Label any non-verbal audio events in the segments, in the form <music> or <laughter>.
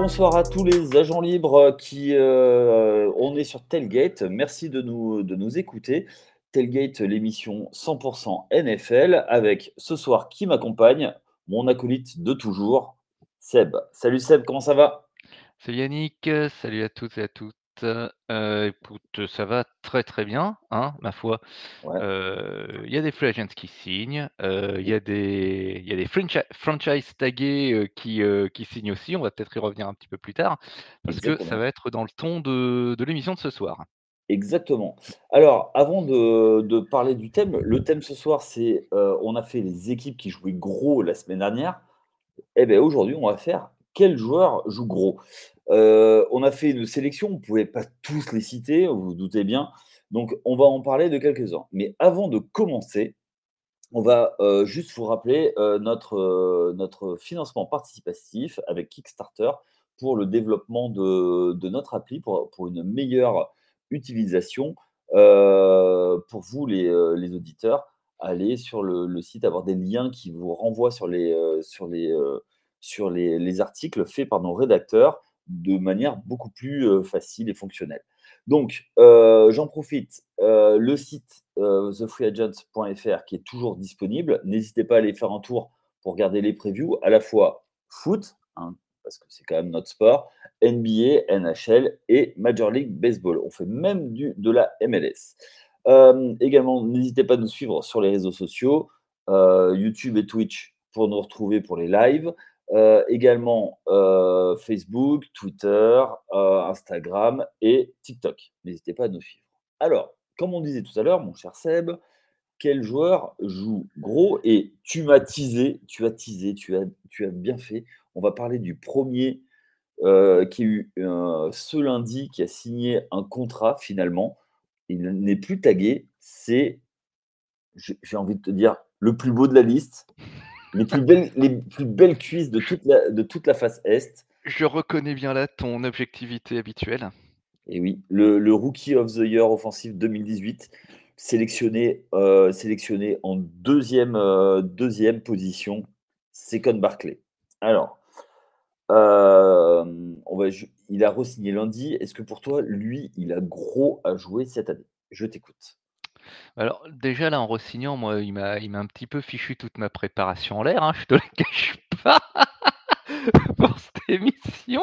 bonsoir à tous les agents libres qui euh, on est sur Tailgate. Merci de nous, de nous écouter. Tailgate, l'émission 100% NFL, avec ce soir qui m'accompagne, mon acolyte de toujours, Seb. Salut Seb, comment ça va? Salut Yannick, salut à toutes et à toutes. Euh, écoute, ça va très très bien, hein, ma foi. Ouais. Il y a des free agents qui signent, il y a des, y a des franchi- tagués euh, qui, euh, qui signent aussi. On va peut-être y revenir un petit peu plus tard, parce que ça Exactement. va être dans le ton de, de l'émission de ce soir. Exactement. Alors, avant de, de parler du thème, le thème ce soir, c'est euh, on a fait les équipes qui jouaient gros la semaine dernière. Eh bien, aujourd'hui, on va faire quel joueur joue gros. Euh, on a fait une sélection, on ne pouvait pas tous les citer, vous vous doutez bien. Donc, on va en parler de quelques-uns. Mais avant de commencer, on va euh, juste vous rappeler euh, notre, financement participatif avec Kickstarter pour le développement de, notre appli, pour, une meilleure utilisation. Pour vous, les, les auditeurs, allez sur le, site, avoir des liens qui vous renvoient sur les, sur les, les articles faits par nos rédacteurs de manière beaucoup plus euh, facile et fonctionnelle. Donc, euh, j'en profite, euh, le site thefreeagent.fr qui est toujours disponible. N'hésitez pas à aller faire un tour pour regarder les previews, à la fois foot, hein, parce que c'est quand même notre sport, NBA, NHL et Major League Baseball. On fait même du, de la MLS. Également, n'hésitez pas à nous suivre sur les réseaux sociaux, YouTube et Twitch pour nous retrouver pour les lives. Euh, également euh, Facebook, Twitter, euh, Instagram et TikTok. N'hésitez pas à nous suivre. Alors, comme on disait tout à l'heure, mon cher Seb, quel joueur joue gros Et tu m'as teasé, tu as teasé, tu as, tu as bien fait. On va parler du premier qui a eu ce lundi, qui a signé un contrat finalement. Il n'est plus tagué. C'est, j'ai envie de te dire, le plus beau de la liste. Les plus belles, les plus belles cuisses de toute la, de toute la face Est. Je reconnais bien là ton objectivité habituelle. Et oui, le, le Rookie of the Year offensif 2018, sélectionné, euh, sélectionné en deuxième, euh, deuxième position, Second Barclay. Alors, euh, on va, il a re-signé lundi. Est-ce que pour toi, lui, il a gros à jouer cette année? Je t'écoute. Alors déjà là en re-signant, moi il m'a il m'a un petit peu fichu toute ma préparation en l'air, hein, je te <laughs> le cache pas. <laughs> pour cette émission,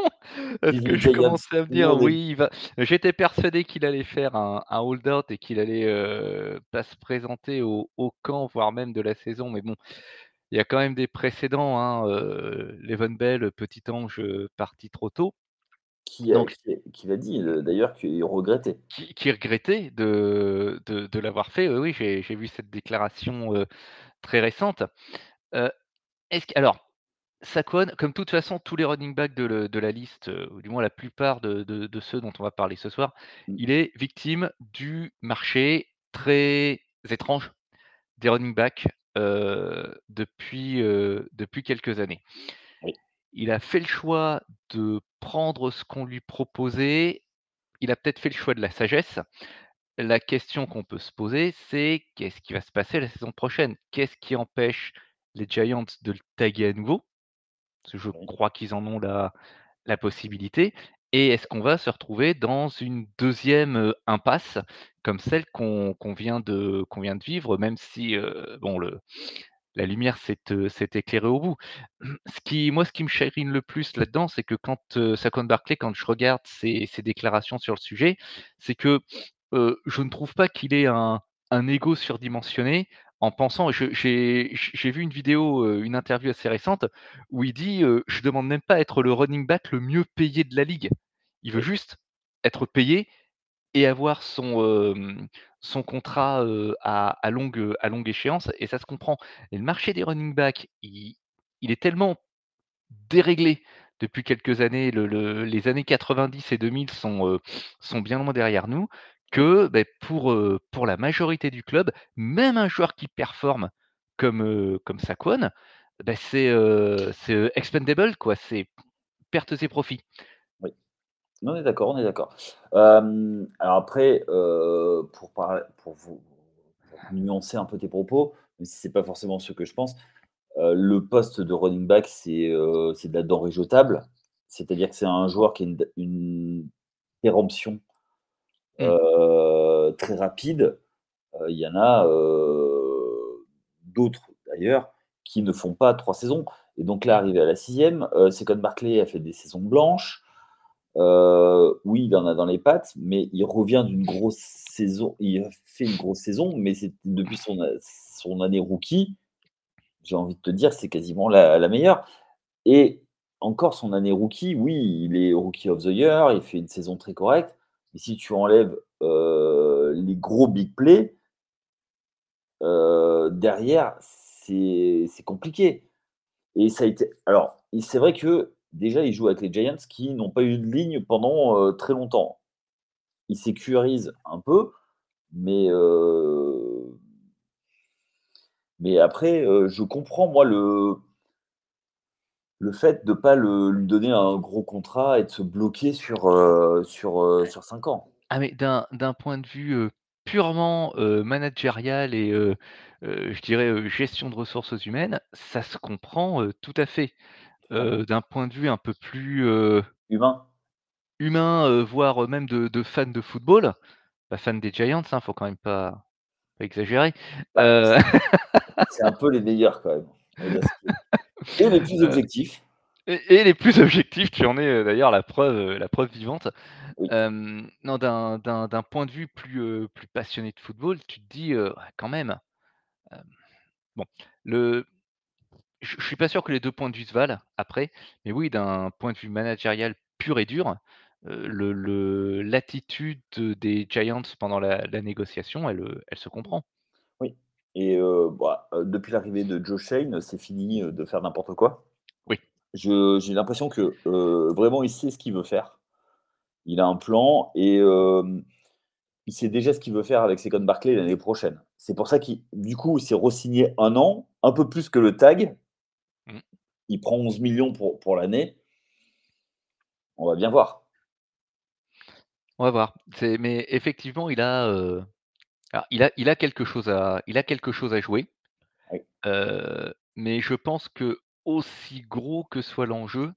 parce que Cleveland je commençais à me dire oui, il va. J'étais persuadé qu'il allait faire un, un hold-out et qu'il allait euh, pas se présenter au, au camp, voire même de la saison. Mais bon, il y a quand même des précédents. Hein, euh, Le'Veon Bell, petit ange euh, parti trop tôt, qui, a, donc qui, l'a dit d'ailleurs qu'il regrettait. qui, qui regrettait de, de, de l'avoir fait. Oui, oui, j'ai j'ai vu cette déclaration euh, très récente. Euh, est-ce que, alors, Saquon, comme de toute façon, tous les running backs de, le- de la liste, euh, ou du moins la plupart de, de- ceux dont on va parler ce soir, Mm. il est victime du marché très étrange des running backs euh, depuis, depuis quelques années. Oui. Il a fait le choix de prendre ce qu'on lui proposait. Il a peut-être fait le choix de la sagesse. La question qu'on peut se poser, c'est qu'est-ce qui va se passer la saison prochaine? Qu'est-ce qui empêche les Giants de le taguer à nouveau? Parce que je crois qu'ils en ont la, la possibilité. Et est-ce qu'on va se retrouver dans une deuxième impasse comme celle qu'on vient, de- qu'on vient de vivre, même si euh, bon, le, la lumière s'est euh, éclairée au bout. <clears throat> Ce qui, moi, ce qui me chagrine le plus là-dedans, c'est que quand euh, Saquon Barclay, quand je regarde ses, ses déclarations sur le sujet, c'est que euh, je ne trouve pas qu'il ait un, un ego surdimensionné en pensant. J'ai vu une vidéo, une interview assez récente où il dit euh, Je demande même pas à être le running back le mieux payé de la ligue. Il veut juste être payé et avoir son, son contrat, à longue, échéance et ça se comprend. Le marché des running backs, il est tellement déréglé depuis quelques années. Le le les années 90 et 2000 sont, bien loin derrière nous que, beh, pour, la majorité du club, même un joueur qui performe comme, Saquon, bah, c'est, expendable quoi, c'est pertes et profits. On est d'accord, on est d'accord. Alors après, pour parler pour vous nuancer un peu tes propos, même si c'est pas forcément ce que je pense, le poste de running back, c'est, de la denrée jetable. C'est-à-dire que c'est un joueur qui a une une péremption, Mmh. très rapide. Il y en a, d'autres d'ailleurs qui ne font pas 3 saisons et donc là, arrivé à la 6e, heu, Saquon Barkley a fait des saisons blanches. Heu, oui, il en a dans les pattes, mais il revient d'une grosse saison il a fait une grosse saison, mais depuis son année rookie, j'ai envie de te dire, c'est quasiment la meilleure. Et encore son année rookie, oui, il est rookie of the year, il fait une saison très correcte, mais si tu enlèves, heu, les gros big plays heu, derrière, c'est compliqué. Et ça a été alors, c'est vrai que, déjà, il joue avec les Giants qui n'ont pas eu de ligne pendant, très longtemps. Il sécurise un peu, mais mais après, je comprends moi le le fait de pas le lui donner un gros contrat et de se bloquer sur, sur, sur 5 ans. Ah mais d'un d'un point de vue, purement, managérial et je dirais, gestion de ressources humaines, ça se comprend, tout à fait. Heu, d'un point de vue un peu plus, heu Humain. humain, heu, voire, même de de fan de football, bah, fan des Giants, hein, faut quand même pas pas exagérer, Bah, <laughs> c'est un peu les meilleurs quand même, et les plus objectifs. et et les plus <laughs> objectifs, tu en es, d'ailleurs la preuve, la preuve vivante. Oui. Non, d'un point de vue plus, plus passionné de football, tu te dis, heu: «Ouais, quand même». Bon, le je je suis pas sûr que les 2 points de vue se valent après, mais oui, d'un point de vue managérial pur et dur, heu, le le l'attitude des Giants pendant la la négociation, elle, heu, elle se comprend. Oui et heu, bah, heu, depuis l'arrivée de Joe Schoen, c'est fini, heu, de faire n'importe quoi. Oui. Je j'ai l'impression que, heu, vraiment il sait ce qu'il veut faire. Il a un plan et hem, il sait déjà ce qu'il veut faire avec Saquon Barkley l'année prochaine. C'est pour ça qu'il du coup, il s'est re-signé 1 an, un peu plus que le tag. Il prend 11 000 000 pour pour l'année. On va bien voir. On va voir. Mais effectivement, il a, alors il a il a quelque chose à il a quelque chose à jouer, Oui. heu, mais je pense qu'aussi gros que soit l'enjeu,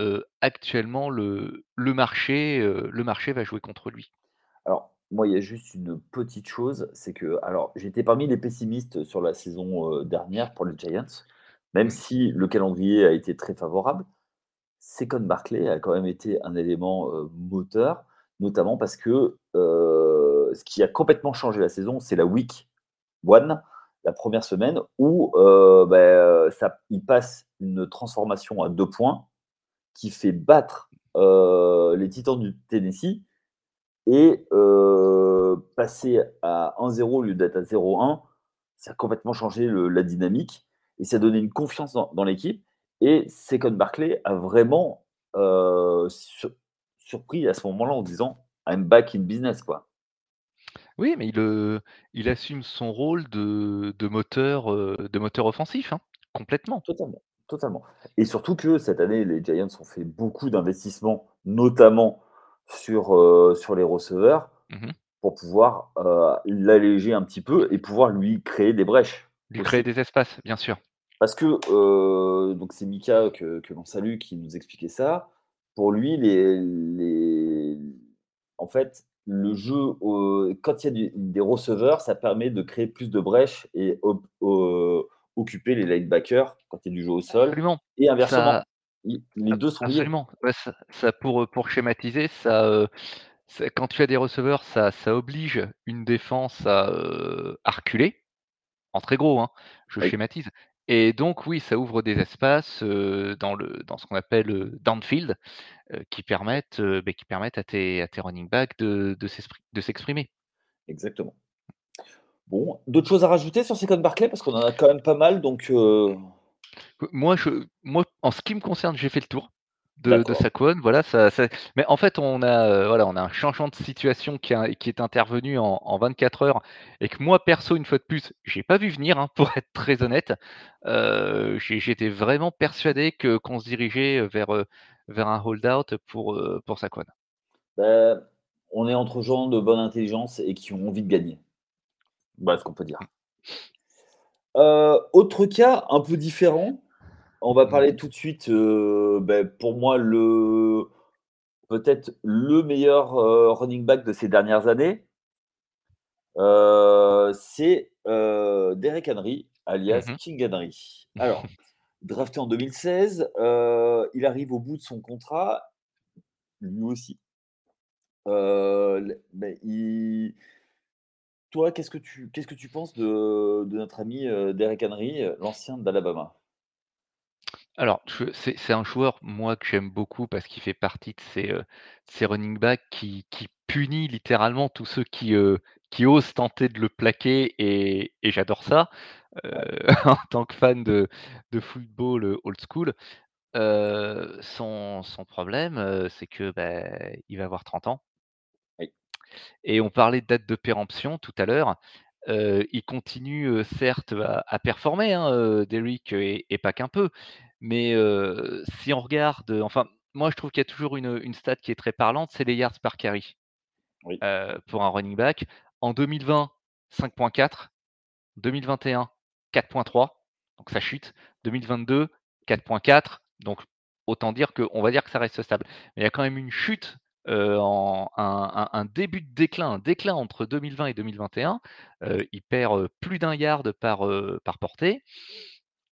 heu, actuellement le le marché, le marché va jouer contre lui. Alors, moi, il y a juste une petite chose, c'est que alors j'étais parmi les pessimistes sur la saison, dernière pour les Giants, même si le calendrier a été très favorable. Saquon Barkley a quand même été un élément, moteur, notamment parce que, ce qui a complètement changé la saison, c'est la week 1, la 1re semaine où, ça il passe une transformation à 2 points qui fait battre, les Titans du Tennessee et passer à 1-0 au lieu d'être à 0-1, ça a complètement changé la dynamique et ça a donné une confiance dans dans l'équipe et Saquon Barkley a vraiment, sur surpris à ce moment-là en disant: «I'm back in business», quoi. Oui, mais il, il assume son rôle de de moteur, heu, de moteur offensif, hein, complètement. Totalement, totalement et surtout que cette année, les Giants ont fait beaucoup d'investissements, notamment sur, sur les receveurs Mmh mh. pour pouvoir, l'alléger un petit peu et pouvoir lui créer des brèches, Lui créer aussi. des espaces, bien sûr. Parce que, donc c'est Mika que que l'on salue qui nous expliquait ça. Pour lui, les les en fait, le jeu, heu, quand il y a du des receveurs, ça permet de créer plus de brèches et op heu, occuper les linebackers quand il y a du jeu au sol Absolument, et inversement. Les 2 sont liés. absolument, ouais, ça ça pour, pour schématiser, ça, quand tu as des receveurs, ça ça oblige une défense à, reculer, en très gros, hein, je Oui. schématise et donc oui, ça ouvre des espaces, dans le dans ce qu'on appelle, heu, downfield, qui permettent, beh, qui permettent à tes à tes running back de de s'expri de s'exprimer. Exactement. Bon, d'autres choses à rajouter sur Saquon Barkley? Parce qu'on en a quand même pas mal donc moi je moi, en ce qui me concerne, j'ai fait le tour de de. Saquon, voilà, ça mais en fait, on a, heu, voilà, on a un changement de situation qui a qui est intervenu en en 24 heures et que moi, perso, une fois de plus, j'ai pas vu venir, hein, <laughs> pour être très honnête. J'ai j'étais vraiment persuadé qu'on se dirigeait, vers, heu, vers un hold out pour, pour Saquon. Bah, on est entre gens de bonne intelligence et qui ont envie de gagner. Voilà ce qu'on peut dire. Autre cas un peu différent On va Mmh. parler tout de suite, beh, pour moi le peut-être le meilleur, running back de ces dernières années. C'est, Derrick Henry, Mmh alias. King Henry. <laughs> Alors, drafté en 2016, heu, il arrive au bout de son contrat, lui aussi. Il toi, qu'est-ce que tu qu'est-ce que tu penses de de notre ami, Derrick Henry, l'ancien d'Alabama? Alors, je c'est c'est un joueur, moi, que j'aime beaucoup parce qu'il fait partie de ces, heu, ces running back qui qui punit littéralement tous ceux qui, heu, qui osent tenter de le plaquer et et j'adore ça, heu, Ouais, <laughs> en tant que fan de de football, heu, old school. Heu, son son problème, heu, c'est que, bah, il va avoir 30 ans oui, et on parlait de date de péremption tout à l'heure. Heu, il continue, heu, certes à à performer, hein, heu, Derrick et et pas qu'un peu. Mais, si on regarde, enfin, moi je trouve qu'il y a toujours une, une stat qui est très parlante, c'est les yards par carry, oui. pour un running back. En 2020, 5.4, 2021, 4.3, donc ça chute. 2022, 4.4, donc autant dire qu'on va dire que ça reste stable. Mais il y a quand même une chute, en un un un début de déclin, un déclin entre 2020 et 2021. Heu, il perd, plus d'1 yard par, par portée.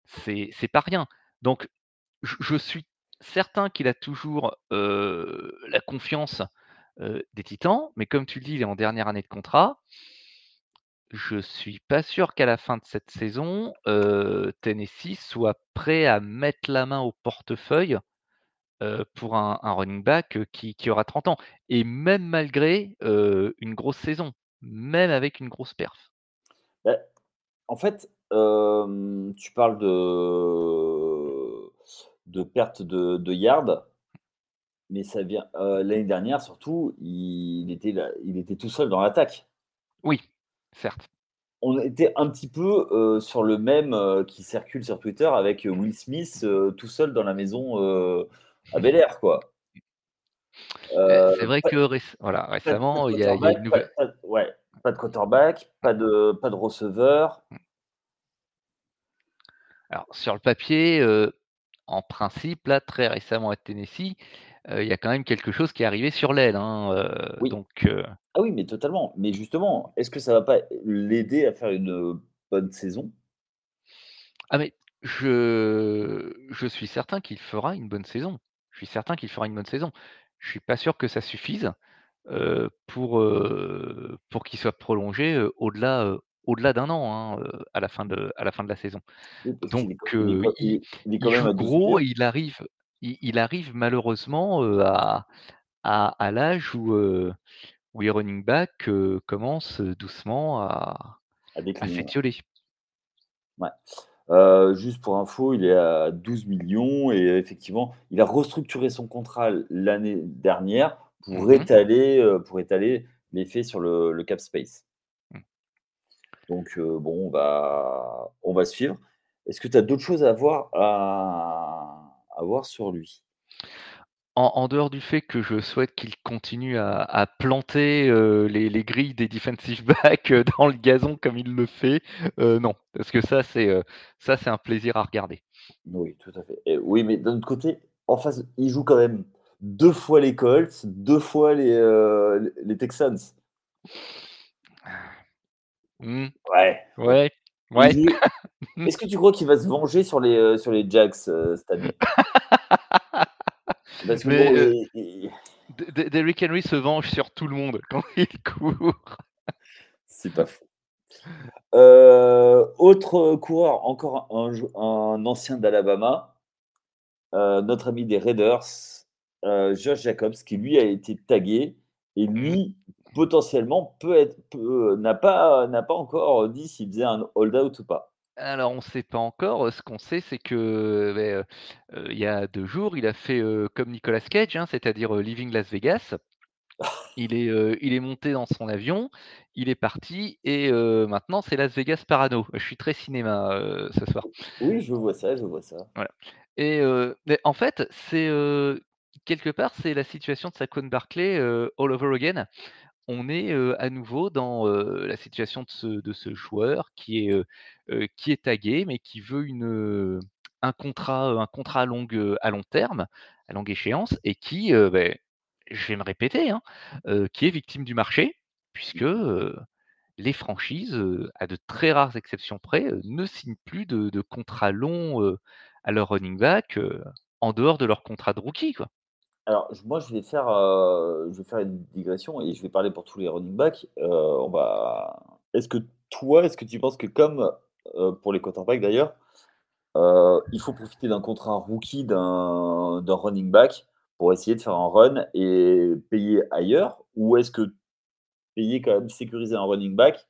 C'est pas rien. Donc je suis certain qu'il a toujours, la confiance, des Titans, mais comme tu le dis, il est en dernière année de contrat. Je suis pas sûr qu'à la fin de cette saison, Tennessee soit prêt à mettre la main au portefeuille, pour un un running back, qui aura 30 ans et même malgré, une grosse saison, même avec une grosse perf. Bah, en fait, tu parles de de perte de de yards, mais ça vient heu, l'année dernière surtout, il était là il était tout seul dans l'attaque. Oui, certes. On était un petit peu, heu, sur le même, heu, qui circule sur Twitter avec, Will Smith, tout seul dans la maison, à Bel-Air, quoi. Heu, c'est vrai pas que réc voilà, pas pas récemment, il y a y une pas nouvelle pas ouais, pas de quarterback, pas de pas de receveur. alors sur le papier, en principe, là, très récemment à Tennessee, il y a quand même quelque chose qui est arrivé sur l'aile, hein, Oui. donc Ah oui, mais totalement. Mais justement, est-ce que ça va pas l'aider à faire une, bonne saison? Ah mais je je suis certain qu'il fera une bonne saison. Je suis certain qu'il fera une bonne saison. Je suis pas sûr que ça suffise, pour, qu'il soit prolongé, au-delà, au-delà d'un an, hein, à la fin de à la fin de la saison. Oui, Donc il est même joue gros et il arrive il il arrive malheureusement, heu, à à à l'âge où, où les running back, heu, commencent, doucement à s'étioler. Ouais. Juste pour info, il est à douze millions et effectivement, il a restructuré son contrat l'année dernière pour Mmh étaler, heu, pour étaler l'effet sur le le cap space. Donc bon, on va on va suivre. Est-ce que tu as d'autres choses à voir à à voir sur lui? En en dehors du fait que je souhaite qu'il continue à à planter, les les grilles des defensive <laughs> backs, dans le gazon comme il le fait, non. Parce que ça, c'est, heu, ça, c'est un plaisir à regarder. Oui, tout à fait et oui, mais d'un autre côté, en face, il joue quand même 2 fois les Colts, 2 fois les les Texans. Mmh, Ouais, ouais, ouais. joue <laughs> est-ce que tu crois qu'il va se venger sur les, heu, sur les Jags, heu, cette année? <laughs> Parce que Mais, bon, il Derrick Henry se venge sur tout le monde <laughs> quand il court. c'est pas. Heu, autre coureur, encore un un ancien d'Alabama, notre ami des Raiders, Josh Jacobs, qui lui a été tagué et Mmh. lui, potentiellement, peut être peut n'a pas n'a pas encore dit s'il faisait un hold-out ou pas. Alors on sait pas encore, heu, ce qu'on sait, c'est que, beh, heu heu, il y a 2 jours, il a fait, comme Nicolas Cage, hein, c'est-à-dire, heu, Leaving Las Vegas. <laughs> Il est, il est monté dans son avion, il est parti et maintenant c'est Las Vegas parano. Je suis très cinéma, ce soir. Oui, je vois ça, je vois ça. Voilà et en fait, c'est, quelque part, c'est la situation de Saquon Barkley, heu, all over again. On est, à nouveau dans, la situation de ce de ce joueur qui est, qui tagué, mais qui veut une, un contrat, un contrat à longue, heu, à long terme, à longue échéance et qui, beh, je vais me répéter, hein, qui est victime du marché puisque, heu, les franchises, à de très rares exceptions près, ne signent plus de longs, heu, à leurs running back, en dehors de leur contrat de rookie, quoi. Alors, moi, je vais faire, heu, je vais faire une digression et je vais parler pour tous les running back. Heu, on va est-ce que toi, est-ce que tu penses que comme, heu, pour les quarterbacks d'ailleurs, il faut profiter d'un contrat rookie d'un running back pour essayer de faire un run et payer ailleurs? Ou est-ce que payer quand même, sécuriser un running back,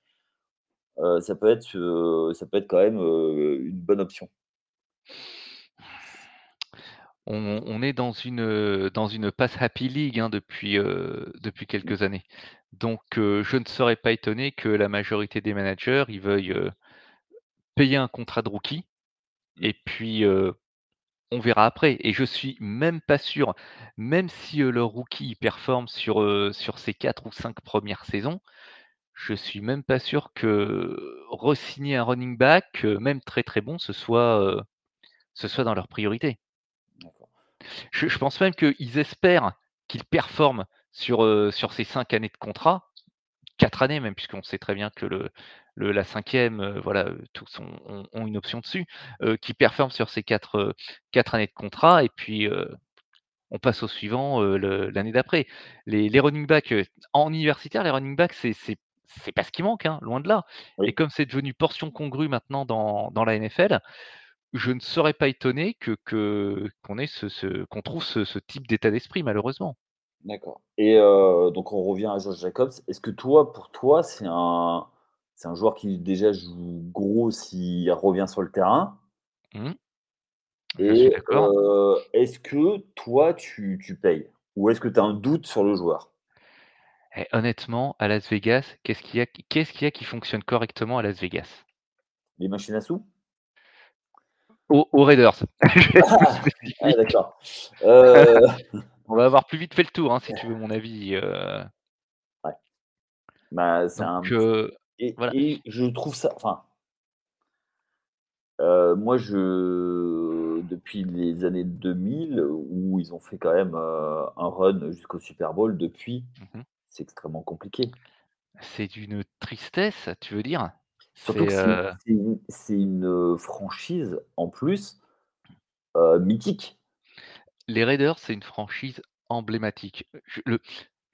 ça peut être, ça peut être quand même, une bonne option? On on est dans une, heu, dans une pass happy league, hein, depuis, depuis Mmh. quelques années. Donc heu, je ne serais pas étonné que la majorité des managers, ils veuillent, payer un contrat de rookie Mmh. et puis, on verra après et je suis même pas sûr, même si, heu, le rookie performe sur, sur ses 4 ou 5 premières saisons, je suis même pas sûr que re-signer un running back, même très, très bon, ce soit, heu, ce soit dans leurs priorités. Je je pense même qu'ils espèrent qu'il performe sur, heu, sur ces 5 années de contrat, 4 années même, puisqu'on sait très bien que le le la 5e, heu, voilà, heu, tous ont ont ont une option dessus, heu, qu'il performe sur ces 4, heu, 4 années de contrat et puis, on passe au suivant, l'année d'après. Les les running back, heu, en universitaire, les running back, c'est c'est pas ce qui manque, hein, loin de là. Et comme c'est devenu portion congrue maintenant dans dans la NFL, je ne serais pas étonné que que qu'on ait ce ce qu'on trouve ce ce type d'état d'esprit malheureusement. D'accord et donc on revient à Josh Jacobs. Est-ce que toi, pour toi, c'est un c'est un joueur qui déjà joue gros s'il revient sur le terrain? Mmh. Je suis Et d'accord heu, est-ce que toi tu tu payes? Ou est-ce que tu as un doute sur le joueur? et honnêtement, à Las Vegas, qu'est-ce qu'il y a qu'est-ce qu'il y a qui fonctionne correctement à Las Vegas? Les machines à sous? Aux aux Raiders, <laughs> Ah! Ah d'accord. Heu, <laughs> On va avoir plus vite fait le tour, hein, si tu veux mon avis, heu, ouais, bah, c'est un heu, et voilà. et je trouve ça enfin, moi je depuis les années 2000 où ils ont fait quand même, un run jusqu'au Super Bowl, depuis, Mmh c'est extrêmement compliqué. C'est d'une tristesse, tu veux dire? Surtout C'est, que c'est une heu, franchise en plus, mythique. Les Raiders, c'est une franchise emblématique. Je le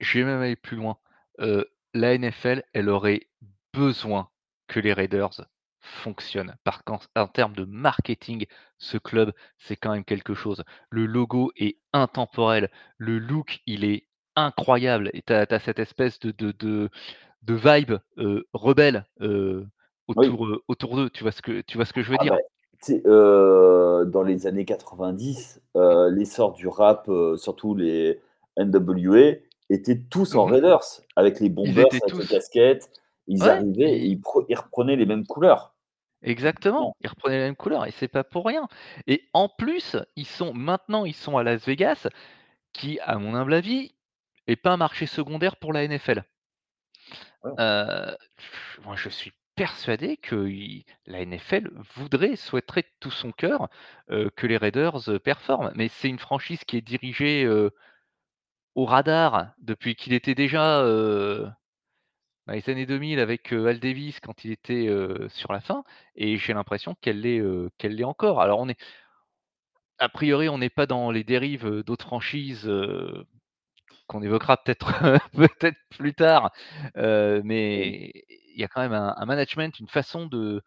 je vais même aller plus loin. La NFL, elle aurait besoin que les Raiders fonctionnent. Par qu'en en termes de marketing, ce club, c'est quand même quelque chose. Le logo est intemporel, le look, il est incroyable et tu as cette espèce de de de de vibe, rebelle, Oui. autour, autour d'eux. Tu vois ce que tu vois ce que je veux Ah dire? bah, dans les années 90, heu, l'essor du rap, surtout les NWA étaient tous en Mmh Raiders, avec les bombers, avec les casquettes. Ils ouais, arrivaient et ils ils pre ils reprenaient les mêmes couleurs. Exactement, ils reprenaient la même couleur et c'est pas pour rien et en plus, ils sont maintenant ils sont à Las Vegas qui, à mon humble avis, est pas un marché secondaire pour la NFL. ouais, moi je suis persuadé que i la NFL voudrait, souhaiterait de tout son cœur, heu, que les Raiders, heu, performent. Mais c'est une franchise qui est dirigée, heu, au radar depuis qu'il était déjà, heu, dans les années 2000 avec, heu, Al Davis quand il était, heu, sur la fin et j'ai l'impression qu'elle l'est, heu, qu'elle l'est encore. Alors on est A priori, on n'est pas dans les dérives, heu, d'autres franchises, heu, qu'on évoquera peut-être <laughs> peut-être plus tard, heu, oui. mais il y a quand même un un management, une façon de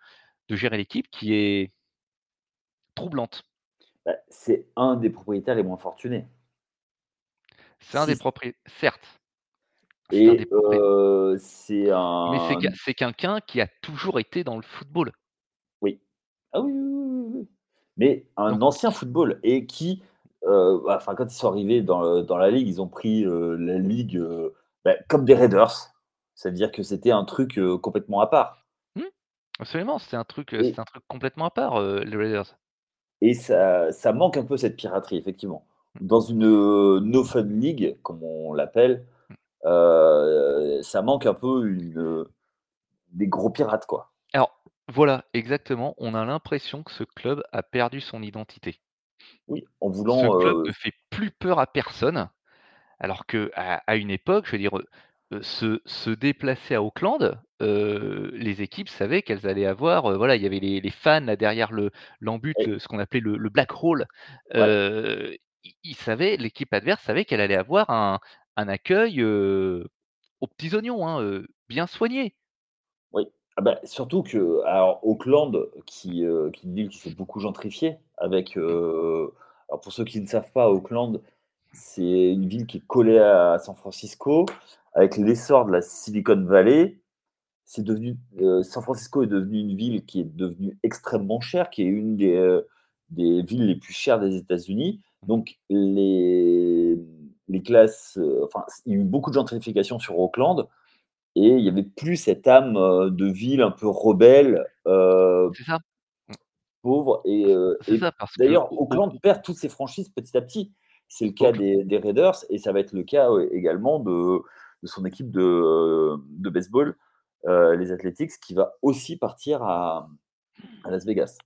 de gérer l'équipe qui est troublante. Bah, c'est un des propriétaires les moins fortunés. C'est un des Si proprié certes, c'est un et c'est mais c'est un quel c'est quelqu'un qui a toujours été dans le football, oui. Ah oui, oui, oui. Mais un donc ancien football et qui, heu, bah, enfin, quand ils sont arrivés dans, dans la ligue, ils ont pris, heu, la ligue, bah, comme des Raiders. C'est-à-dire que c'était un truc, complètement à part mmh, absolument, c'est un truc, heu, et c'est un truc complètement à part, les Raiders. et ça ça manque un peu cette piraterie, effectivement. Mmh, Dans une, heu, no fun league, comme on l'appelle, mmh. ça manque un peu une, des gros pirates, quoi. Alors Voilà, exactement, on a l'impression que ce club a perdu son identité. Oui, en Ce voulant, club heu ne fait plus peur à personne, alors qu'à à une époque, je veux dire, se se déplacer à Auckland, les équipes savaient qu'elles allaient avoir, voilà, il y avait les les fans là derrière le l'en-but, oui, le ce qu'on appelait le le black hole, ouais, heu, ils ils savaient l'équipe adverse savait qu'elle allait avoir un un accueil, aux petits oignons, hein, bien soigné. oui. Ah bah, surtout que alors Auckland qui, qui est une ville qui s'est beaucoup gentrifiée avec, Mmh, alors pour ceux qui ne savent pas, Auckland, c'est une ville qui est collée à San Francisco. Avec l'essor de la Silicon Valley, c'est devenu, heu, San Francisco est devenu une ville qui est devenue extrêmement chère, qui est une des, heu, des villes les plus chères des États-Unis. Donc les les classes, heu, enfin, il y a eu beaucoup de gentrification sur Auckland et il y avait plus cette âme, de ville un peu rebelle, ça. Pauvre et que d'ailleurs au Auckland perd toutes ses franchises petit à petit. C'est le cas des des Raiders et ça va être le cas, également de de son équipe de, de baseball, heu, les Athletics qui va aussi partir à à Las Vegas.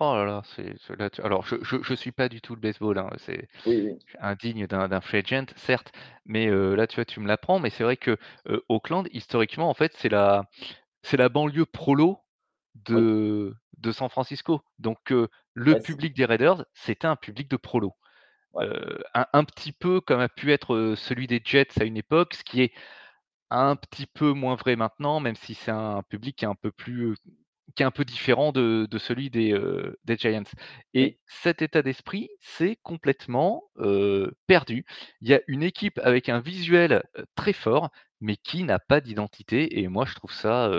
oh là là, c'est c'est là tu alors je je je suis pas du tout le baseball, hein, c'est Oui, oui, indigne d'un d'un free agent, certes, mais heu, là, tu vois, tu me l'apprends, mais c'est vrai que, Auckland, historiquement, en fait, c'est la c'est la banlieue prolo oui, de San Francisco. Donc le ouais, c'est public des Raiders, c'était un public de prolo. Heu, un un petit peu comme a pu être, celui des Jets à une époque, ce qui est un petit peu moins vrai maintenant, même si c'est un public qui est un peu plus, qui est un peu différent de de celui des, Giants. Et cet état d'esprit, c'est complètement, perdu. Il y a une équipe avec un visuel, très fort, mais qui n'a pas d'identité et moi je trouve ça,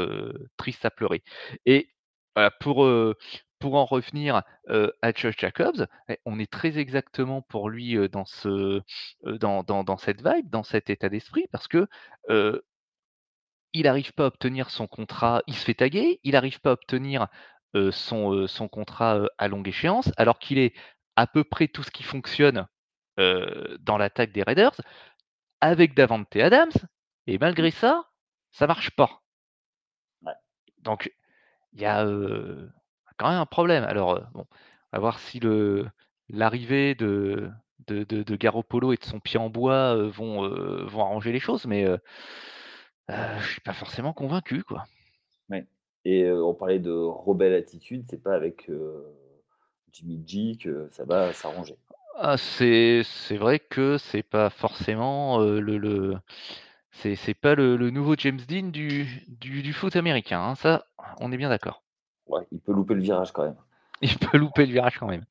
triste à pleurer. Et voilà pour, pour en revenir, à Josh Jacobs, on est très exactement pour lui, dans ce, heu, dans dans dans cette vibe, dans cet état d'esprit parce que, il arrive pas à obtenir son contrat, il se fait taguer, il arrive pas à obtenir, son, contrat, à longue échéance, alors qu'il est à peu près tout ce qui fonctionne, dans l'attaque des Raiders. Avec Davante Adams et mmh, malgré ça, ça marche pas. ouais, Donc il y a, quand même un problème. Alors, heu, bon, à voir si le l'arrivée de de de de Garoppolo et de son pied en bois, heu, vont, heu, vont arranger les choses, mais, heu, je suis pas forcément convaincu, quoi. ouais et on parlait de rebelle attitude, c'est pas avec, Jimmy G que ça va s'arranger? Ah, c'est c'est vrai que c'est pas forcément, le le c'est c'est pas le le nouveau James Dean du du du foot américain, hein, ça, on est bien d'accord. Ouais, il peut louper le virage quand même. <laughs> Il peut louper le virage quand même.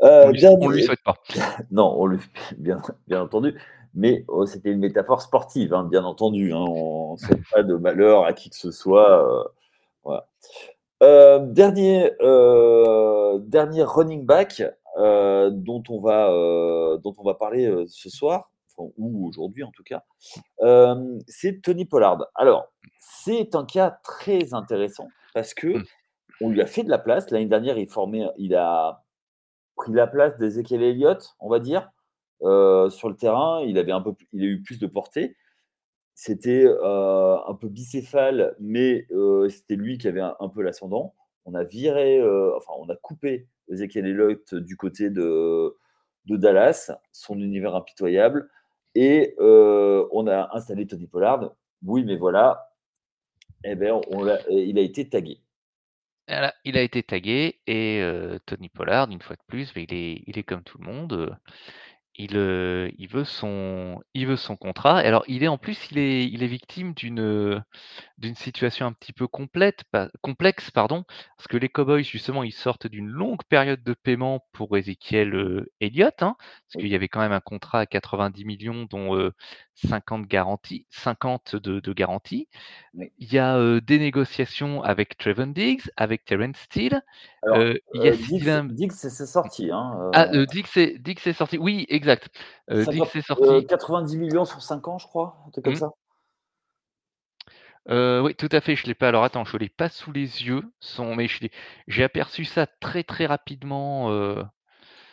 On lui on lui dernier souhaite pas. <laughs> non, on le bien bien entendu, mais oh, c'était une métaphore sportive, hein, bien entendu, hein. On souhaite <laughs> pas de malheur à qui que ce soit, voilà. Heu, dernier, dernier running back, dont on va, dont on va parler, ce soir, enfin ou aujourd'hui en tout cas, c'est Tony Pollard. Alors, c'est un cas très intéressant parce Mmh, qu'on lui a fait de la place. L'année dernière, il formait il a pris la place d'Ezekiel Elliott, on va dire, heu, sur le terrain. Il avait un peu il a eu plus de portée. C'était, heu, un peu bicéphale, mais heu, c'était lui qui avait un peu l'ascendant. On a viré, enfin, on a coupé Ezekiel Elliott du côté de Dallas, son univers impitoyable et on a installé Tony Pollard. Oui, mais voilà, eh beh, on il a été tagué. Voilà, il a été tagué et Tony Pollard, une fois de plus, beh, il est comme tout le monde, il, heu, il veut son il veut son contrat et alors il est en plus, il est il est victime d'une, D'une situation un petit peu complète pa complexe, pardon, parce que les Cowboys justement, ils sortent d'une longue période de paiement pour Ezekiel, heu, Elliott, hein, parce qu'il y avait quand même un contrat à 90 millions dont, heu, 50 garanties 50 de de garantie. oui. Il y a, heu, des négociations avec Trevon Diggs, avec Terence Steele, Alors, heu, il y a heu, CeeDee Diggs Lamb Diggs, c'est c'est sorti, hein, ah, heu, heu, Diggs est Diggs est sorti, oui, exact, heu, Diggs 50 est heu, sorti, 90 000 sur 5 ans, je crois, un truc comme mmh, ça? oui, tout à fait, je l'ai pas alors attends, je l'ai pas sous les yeux, son mais j'ai aperçu ça très, très rapidement,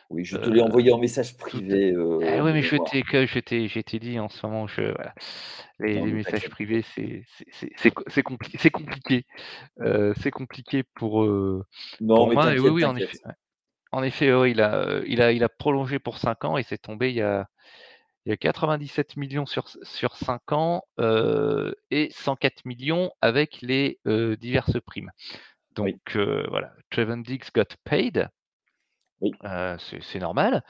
Oui, je te l'ai envoyé en message privé, eh heu, ouais, de mais je t'ai je t'ai je t'ai dit en ce moment, je voilà, les Non, les mais messages privés, c'est c'est c'est c'est co c'est compli compliqué. Heu, c'est compliqué pour, Non, pour mais moi et oui, oui, en effet, ouais. En effet, oui, il a, il a il a prolongé pour 5 ans et c'est tombé il y a il y a 97 000 000 sur sur 5 ans, et 104 000 000 avec les, diverses primes. Donc Oui. heu, voilà, Trevor Diggs got paid. Oui. Heu, c'est c'est normal.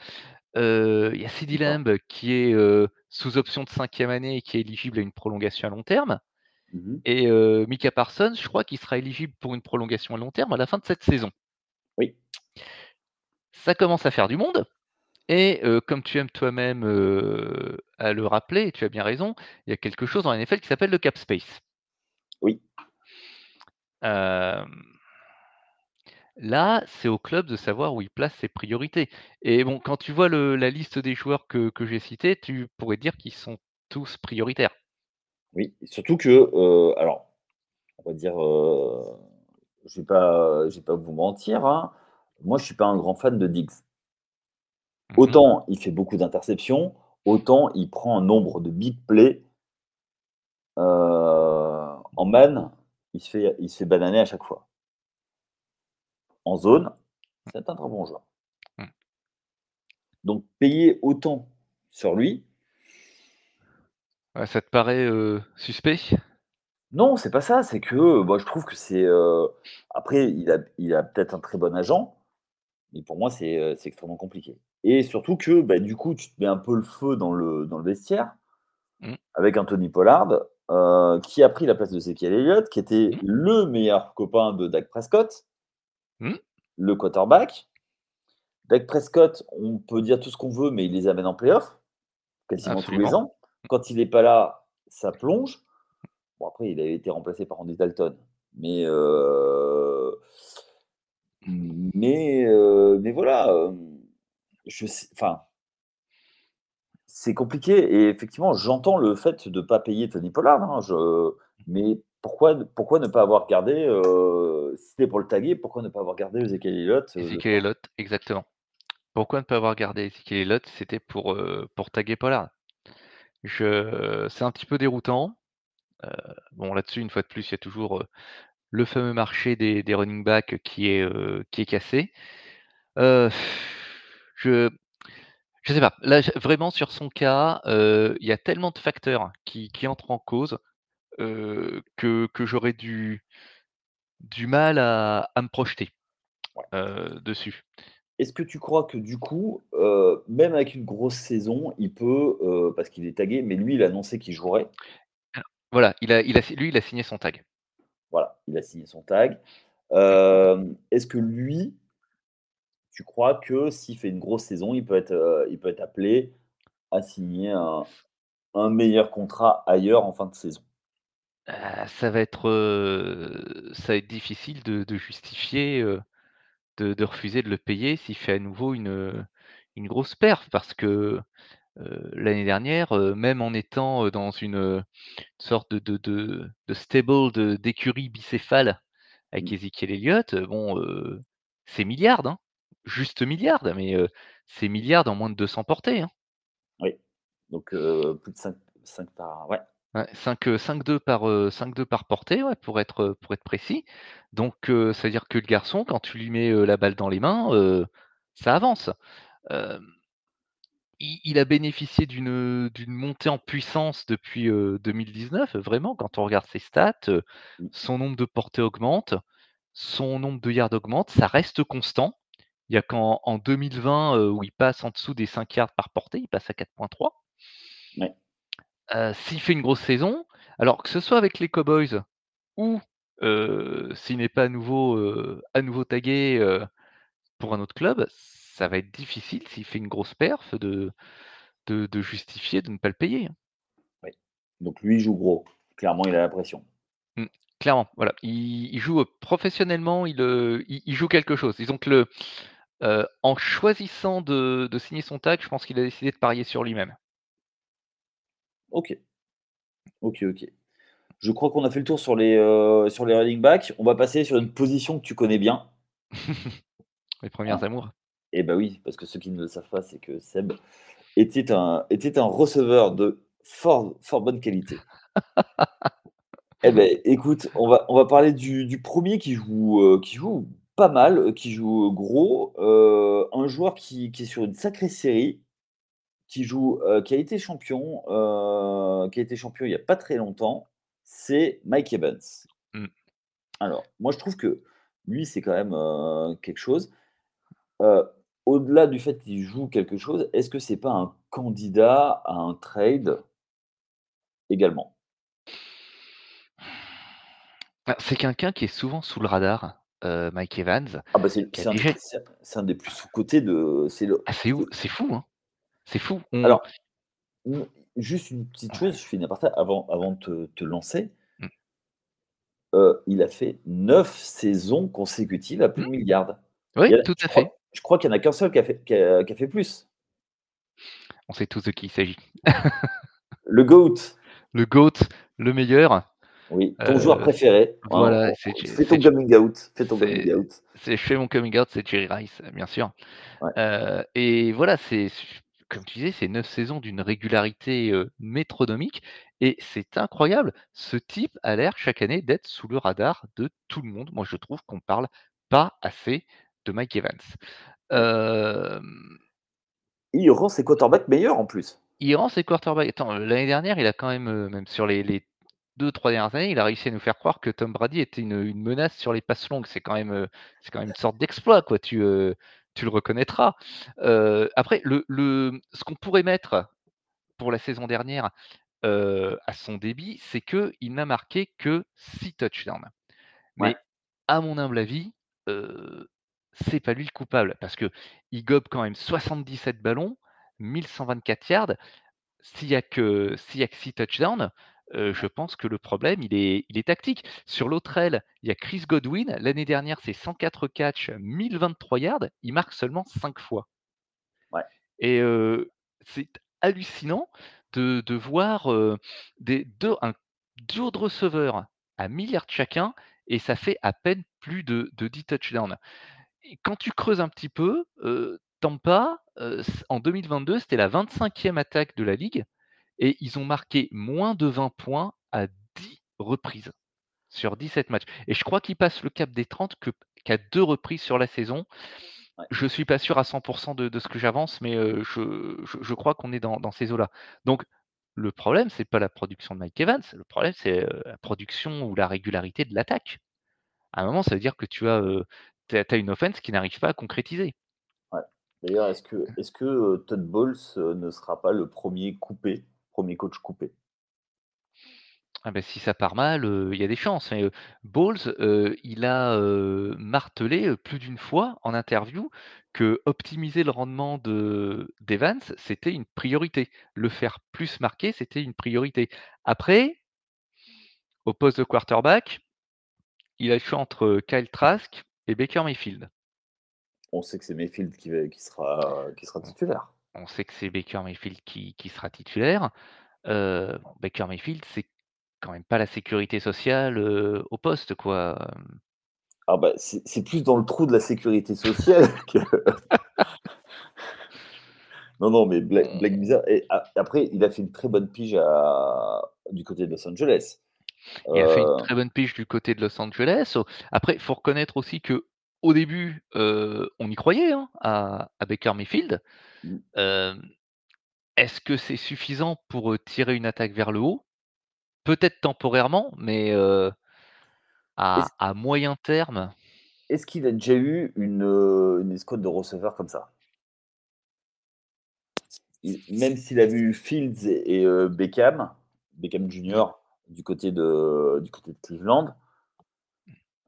Heu, il y a D'accord. Lamb qui est, heu, sous option de 5e année et qui est éligible à une prolongation à long terme Mmh mh. et heu, Micah Parsons, je crois qu'il sera éligible pour une prolongation à long terme à la fin de cette saison. Oui. Ça commence à faire du monde et heu, comme tu aimes toi-même, heu, à le rappeler et tu as bien raison, il y a quelque chose en NFL qui s'appelle le cap space. Oui. Hem là, c'est au club de savoir où il place ses priorités et bon, quand tu vois le la liste des joueurs que que j'ai cités, tu pourrais dire qu'ils sont tous prioritaires. Oui, surtout que, heu, alors, on va dire, heu, je vais pas je vais pas vous mentir, hein, moi, je suis pas un grand fan de Diggs. Mmh mh. Autant il fait beaucoup d'interceptions, autant il prend un nombre de big plays heu, en man, il se fait il se fait bananer à chaque fois. En zone, c'est un très bon joueur. Mmh. Donc payer autant sur lui Ouais, ça te paraît, heu, suspect? Non, c'est pas ça, c'est que, bah, je trouve que c'est, heu, après il a il a peut-être un très bon agent, mais pour moi c'est, extrêmement compliqué et surtout que, bah, du coup, tu te mets un peu le feu dans le dans le vestiaire Mmh. avec un Tony Pollard, qui a pris la place d'Ezekiel Elliott, qui était Mmh. le meilleur copain de Dak Prescott Mmh. le quarterback. Dak Prescott, on peut dire tout ce qu'on veut, mais il les amène en playoff, quasiment tous les ans. Quand il est pas là, ça plonge. Bon après, il a été remplacé par Andy Dalton, mais mais heu, mais voilà, hem, je sais enfin c'est compliqué et effectivement, j'entends le fait de pas payer Tony Pollard, hein, je mais pourquoi ne pourquoi ne pas avoir gardé, heu, si c'était pour le taguer, pourquoi ne pas avoir gardé Ezekiel Elliott, le Ezekiel Elliott, exactement. Pourquoi ne pas avoir gardé Ezekiel Elliott? C'était pour, heu, pour taguer Pollard. Je c'est un petit peu déroutant. Bon là-dessus, une fois de plus, il y a toujours, le fameux marché des des running back qui est, qui est cassé. Je je sais pas. Là, vraiment sur son cas, il y a tellement de facteurs qui qui entrent en cause, que que j'aurais du du mal à à me projeter, Ouais. dessus. Est-ce que tu crois que du coup, même avec une grosse saison, il peut, parce qu'il est tagué, mais lui, il a annoncé qu'il jouerait? Alors voilà, il a il a lui, il a signé son tag. Voilà, il a signé son tag. Est-ce que lui tu crois que s'il fait une grosse saison, il peut être, il peut être appelé à signer un un meilleur contrat ailleurs en fin de saison? Heu, ça va être, heu, ça va être difficile de de justifier, heu, de de refuser de le payer s'il fait à nouveau une, heu, une grosse perf parce que, heu, l'année dernière, heu, même en étant, heu, dans une, heu, sorte de de de de stable de d'écurie bicéphale avec Mmh. Ezekiel Elliott, heu, bon, heu, c'est milliards, hein, juste milliards, mais heu, c'est milliards en moins de 200 portées, hein. Oui, donc heu, plus de 5- 5 par ouais. Ouais, 5, heu, 5-2 par, heu, 5-2 par portée, ouais, pour être, heu, pour être précis. Donc heu, ça veut dire que le garçon, quand tu lui mets, la balle dans les mains, ça avance. Il il a bénéficié d'une, montée en puissance depuis, heu, 2019, vraiment, quand on regarde ses stats, Mmh. son nombre de portées augmente, son nombre de yards augmente, ça reste constant. Il y a qu'en en 2020, heu, où il passe en dessous des 5 yards par portée, il passe à 4.3. Ouais. S'il fait une grosse saison, alors que ce soit avec les Cowboys ou, s'il n'est pas à nouveau, à nouveau tagué, pour un autre club, ça va être difficile s'il fait une grosse perf de de de justifier de ne pas le payer. Oui, donc lui, il joue gros. Clairement, il a la pression. Mmh, clairement, voilà. Il il joue, professionnellement, il, il il joue quelque chose. Disons que le en choisissant de de signer son tag, je pense qu'il a décidé de parier sur lui-même. OK. OK, OK. Je crois qu'on a fait le tour sur les, heu, sur les running back. On va passer sur une position que tu connais bien. <laughs> Les 1res Hein. amours. Eh bah, oui, parce que ceux qui ne le savent pas, c'est que Seb était un était un receveur de fort fort bonne qualité. <laughs> Eh beh, écoute, on va on va parler du du 1er qui joue, heu, qui joue pas mal, heu, qui joue gros, un joueur qui qui est sur une sacrée série, qui joue, qui a été champion, qui a été champion il y a pas très longtemps, c'est Mike Evans. Mmh. Alors, moi je trouve que lui, c'est quand même, quelque chose. Au-delà du fait qu'il joue quelque chose, est-ce que c'est pas un candidat à un trade également? Bah, c'est quelqu'un qui est souvent sous le radar, Mike Evans, Ah bah, c'est un déjà des plus sous-cotés de c'est le ah fou, hein, c'est fou. On alors, mmh, juste une petite chose, ouais. je fais une aparté avant avant de te te lancer. Mmh. Heu, il a fait 9 saisons consécutives à plus Mmh. de milliards. Il Oui, a tout à fait. je crois qu'il y en a qu'un seul qui a fait qui a qui a fait plus. On sait tous de qui il s'agit. Le GOAT. Le GOAT, le meilleur, Oui, ton joueur heu, préféré, hein, voilà, fais ton coming out, fais ton coming out. c'est je fais mon coming out, c'est Jerry Rice, bien sûr. Ouais, Heu et voilà, c'est comme tu disais, c'est 9 saisons d'une régularité, métronomique et c'est incroyable. Ce type a l'air chaque année d'être sous le radar de tout le monde. Moi, je trouve qu'on parle pas assez de Mike Evans. Il rend ses quarterbacks meilleurs en plus. il rend ses quarterbacks attends, l'année dernière, il a quand même, même sur les les 2-3 dernières années, il a réussi à nous faire croire que Tom Brady était une, une menace sur les passes longues. C'est quand même, c'est quand même une sorte d'exploit, quoi. Tu, tu le reconnaîtras. Après le le ce qu'on pourrait mettre pour la saison dernière, à son débit, c'est qu'il n'a marqué que 6 touchdowns. Ouais, Mais à mon humble avis, heu, c'est pas lui le coupable parce qu'il gobe quand même 77 ballons, 1 124 yards. S'il y a que a que 6 touchdowns, je pense que le problème, il est il est tactique. Sur l'autre aile, il y a Chris Godwin. L'année dernière, c'est 104 catchs, 1 023 yards. Il marque seulement 5 fois. ouais, Et c'est hallucinant de de voir, des 2 un duo de receveurs à 1 000 chacun et ça fait à peine plus de de 10 touchdowns. Et quand tu creuses un petit peu, Tampa, en 2022, c'était la 25e attaque de la ligue et ils ont marqué moins de 20 points à 10 reprises sur 17 matchs et je crois qu'ils passent le cap des 30 que qu'à 2 reprises sur la saison. ouais, Je suis pas sûr à 100 de de ce que j'avance, mais je je je crois qu'on est dans dans ces eaux-là. Donc le problème, c'est pas la production de Mike Evans, le problème, c'est, la production ou la régularité de l'attaque. À un moment, ça veut dire que tu as, une offense qui n'arrive pas à concrétiser. ouais. D'ailleurs, est-ce que est-ce que, Todd Bowles, ne sera pas le premier coupé, premier coach coupé? Ah bah, si ça part mal, heu, il y a des chances, mais, heu, Bowles, heu, il a, martelé, plus d'une fois en interview que optimiser le rendement de d'Evans, c'était une priorité. Le faire plus marquer, c'était une priorité. Après, au poste de quarterback, il a choix entre Kyle Trask et Baker Mayfield. On sait que c'est Mayfield qui va qui sera qui sera On titulaire. On sait que c'est Baker Mayfield qui qui sera titulaire. Bon, Baker Mayfield, c'est quand même pas la sécurité sociale, heu, au poste, quoi. Ah bah, c'est plus dans le trou de la sécurité sociale <laughs> que non, non, mais blague blague On bizarre et a après, il a fait une très bonne pige à du côté de Los Angeles. Il a fait une Heu, très bonne pige du côté de Los Angeles. Après, il faut reconnaître aussi qu'au début, on y croyait, hein, à à Baker Mayfield. mmh, est-ce que c'est suffisant pour, tirer une attaque vers le haut? Peut-être temporairement, mais, à à moyen terme, est-ce qu'il a déjà eu une, escouade de receveurs comme ça? Même s'il avait eu Fields et Beckham, Beckham junior du côté de du côté de Cleveland,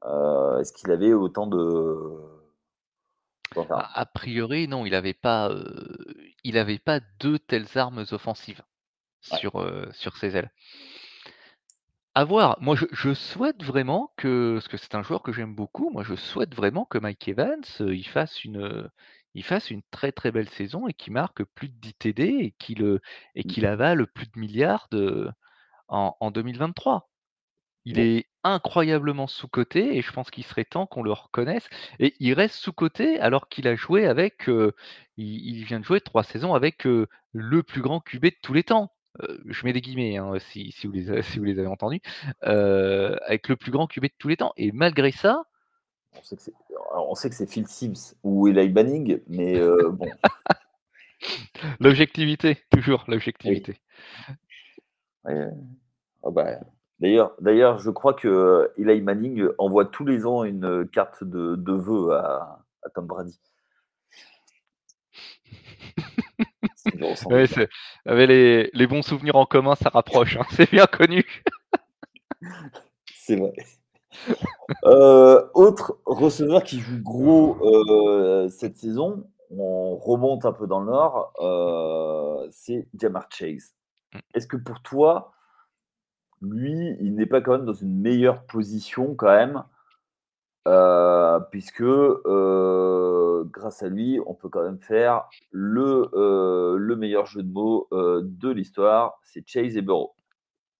heu, est-ce qu'il avait autant de a a priori, non, il avait pas, heu, il avait pas 2 telles armes offensives Ouais, sur, ses ailes. À voir. Moi, je je souhaite vraiment que parce que c'est un joueur que j'aime beaucoup, moi, je souhaite vraiment que Mike Evans, il fasse une, heu, il fasse une très, très belle saison et qu'il marque plus de 10 TD et qu'il, et mmh, qu'il avale plus de milliards de en en 2023. Il est incroyablement sous-coté et je pense qu'il serait temps qu'on le reconnaisse et il reste sous-coté alors qu'il a joué avec, il il vient de jouer 3 saisons avec, le plus grand QB de tous les temps. Je mets des guillemets, hein, si si vous les a si vous les avez entendus, avec le plus grand QB de tous les temps et malgré ça On sait que c'est alors on sait que c'est Phil Simms ou Eli Manning, mais bon. L'objectivité, toujours l'objectivité. Ouais, ah bah, d'ailleurs d'ailleurs, je crois que Eli Manning envoie tous les ans une carte de de vœux à à Tom Brady. <laughs> Ouais, avec les les bons souvenirs en commun, ça rapproche, hein, <laughs> c'est bien connu. C'est vrai. Heu, autre receveur qui joue gros, heu, cette saison, on remonte un peu dans le nord, c'est Ja'Marr Chase. Mmh. Est-ce que pour toi lui, il n'est pas quand même dans une meilleure position quand même? Heu, puisque, heu, grâce à lui, on peut quand même faire le, heu, le meilleur jeu de mots, de l'histoire, c'est Chase et Burrow.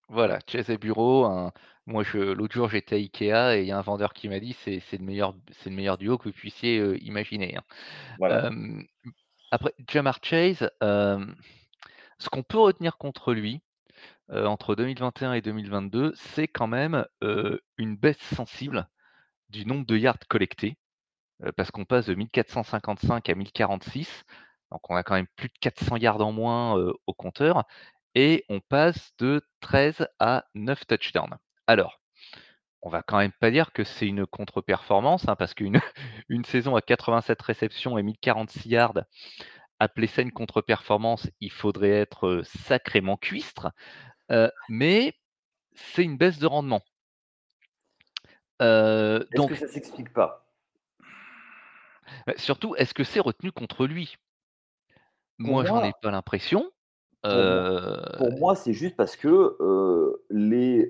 Voilà, Chase et Burrow, un moi l'autre jour j'étais à IKEA et il y a un vendeur qui m'a dit: «C'est le meilleur c'est le meilleur duo que vous puissiez, imaginer, hein». Voilà. Après Ja'Marr Chase, ce qu'on peut retenir contre lui, heu, entre 2021 et 2022, c'est quand même, heu, une baisse sensible du nombre de yards collectés, heu, parce qu'on passe de 1 455 à 1 046, donc on a quand même plus de 400 yards en moins, au compteur et on passe de 13 à 9 touchdowns. Alors, on va quand même pas dire que c'est une contre-performance, hein, parce qu'une <laughs> une saison à 87 réceptions et 1 046 yards, appeler ça une contre-performance, il faudrait être, sacrément cuistre, mais c'est une baisse de rendement. Est-ce que donc ça s'explique pas? bah, surtout, est-ce que c'est retenu contre lui? Pour Moi, j'en ai moi pas l'impression, pour moi pour moi, c'est juste parce que, les,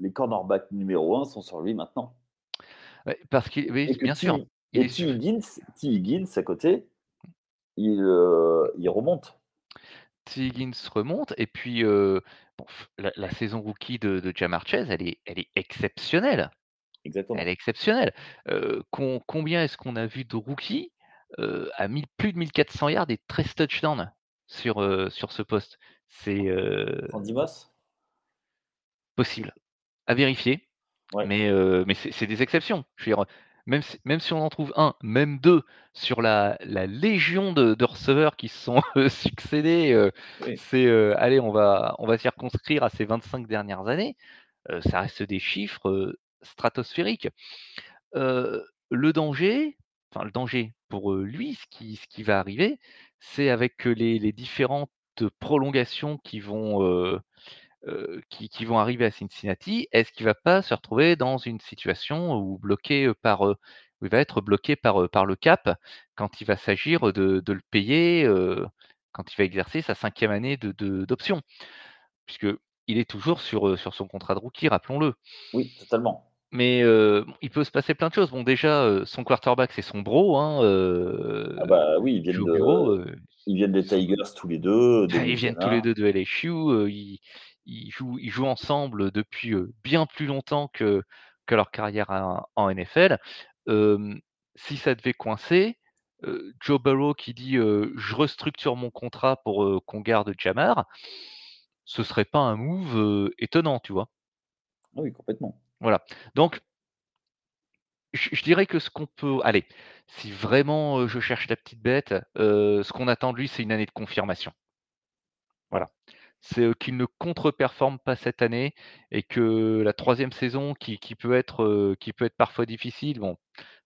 les cornerbacks numéro 1 sont sur lui maintenant. Ouais, parce qu'il oui, que bien sûr, il et T. Higgins T. Higgins à côté, il, il remonte. Higgins remonte et puis, bon la la saison rookie de de Ja'Marr Chase, elle est elle est exceptionnelle. Elle est Exactement. exceptionnelle. Combien est-ce qu'on a vu de rookies, à 1000 plus de 1 400 yards et 13 touchdowns sur, sur ce poste? C'est, Moss? possible, à vérifier, Ouais. mais, mais c'est c'est des exceptions. Je veux dire, même si même si on en trouve 1, même 2 sur la la légion de de receveurs qui se sont, heu, <laughs> succédés, Oui. c'est, heu, allez, on va on va circonscrire à ces 25 dernières années, ça reste des chiffres, stratosphériques. Le danger, enfin le danger pour, lui, ce qui ce qui va arriver, c'est avec, les les différentes prolongations qui vont, qui qui vont arriver à Cincinnati. Est-ce qu'il va pas se retrouver dans une situation où bloqué, par, où il va être bloqué par, le cap quand il va s'agir, de de le payer, quand il va exercer sa 5e année de de d'option? Puisqu'il est toujours sur, son contrat de rookie, rappelons-le. Oui, totalement. Mais, il peut se passer plein de choses. Bon déjà, son quarterback, c'est son bro, hein, Ah bah, oui, ils viennent de heu, ils viennent des Tigers tous les 2 de <laughs> ils viennent tous les. 2 de LSU, ils ils jouent ils jouent ensemble depuis, bien plus longtemps que que leur carrière en en NFL. Si ça devait coincer, Joe Burrow qui dit, «Je restructure mon contrat pour, qu'on garde Ja'Marr», ce serait pas un move, étonnant, tu vois? Ah oui, complètement. Voilà, donc je je dirais que ce qu'on peut allez, si vraiment, je cherche la petite bête, ce qu'on attend de lui, c'est une année de confirmation. Voilà. C'est, qu'il ne contre-performe pas cette année et que la 3e saison qui qui peut être, qui peut être parfois difficile, bon,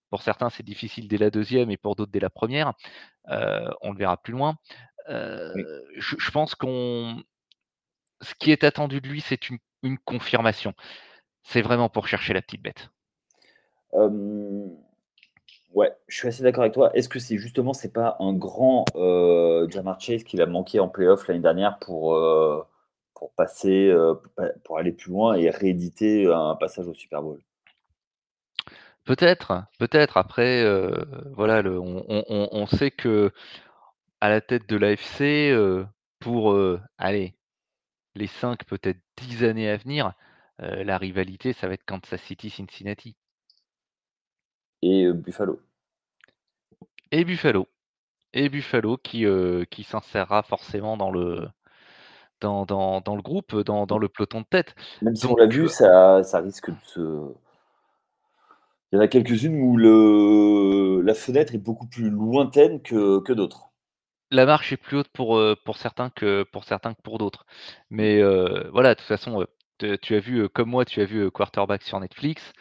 pour certains, c'est difficile dès la 2e et pour d'autres dès la 1re, heu, on le verra plus loin. Oui. Je je pense qu'on ce qui est attendu de lui, c'est une une confirmation. C'est vraiment pour chercher la petite bête. Ouais, je suis assez d'accord avec toi. Est-ce que c'est justement, c'est pas un grand, heu, Ja'Marr Chase qu'il a manqué en playoff l'année dernière pour, pour passer, heu, pour aller plus loin et rééditer un passage au Super Bowl? Peut-être, peut-être. Après, voilà, on sait qu'à la tête de l'AFC, pour, allez, les 5, peut-être 10 années à venir, la rivalité, ça va être Kansas City, Cincinnati. Et Buffalo. Et Buffalo et Buffalo qui, qui s'insérera forcément dans le dans dans dans le groupe, dans dans le peloton de tête. Même si on l'a vu, ça ça risque de se il y en a quelques-unes où le la fenêtre est beaucoup plus lointaine que que d'autres. La marche est plus haute pour, pour certains que pour certains que pour d'autres. Mais voilà, de toute façon, tu as vu, comme moi, tu as vu, Quarterback sur Netflix.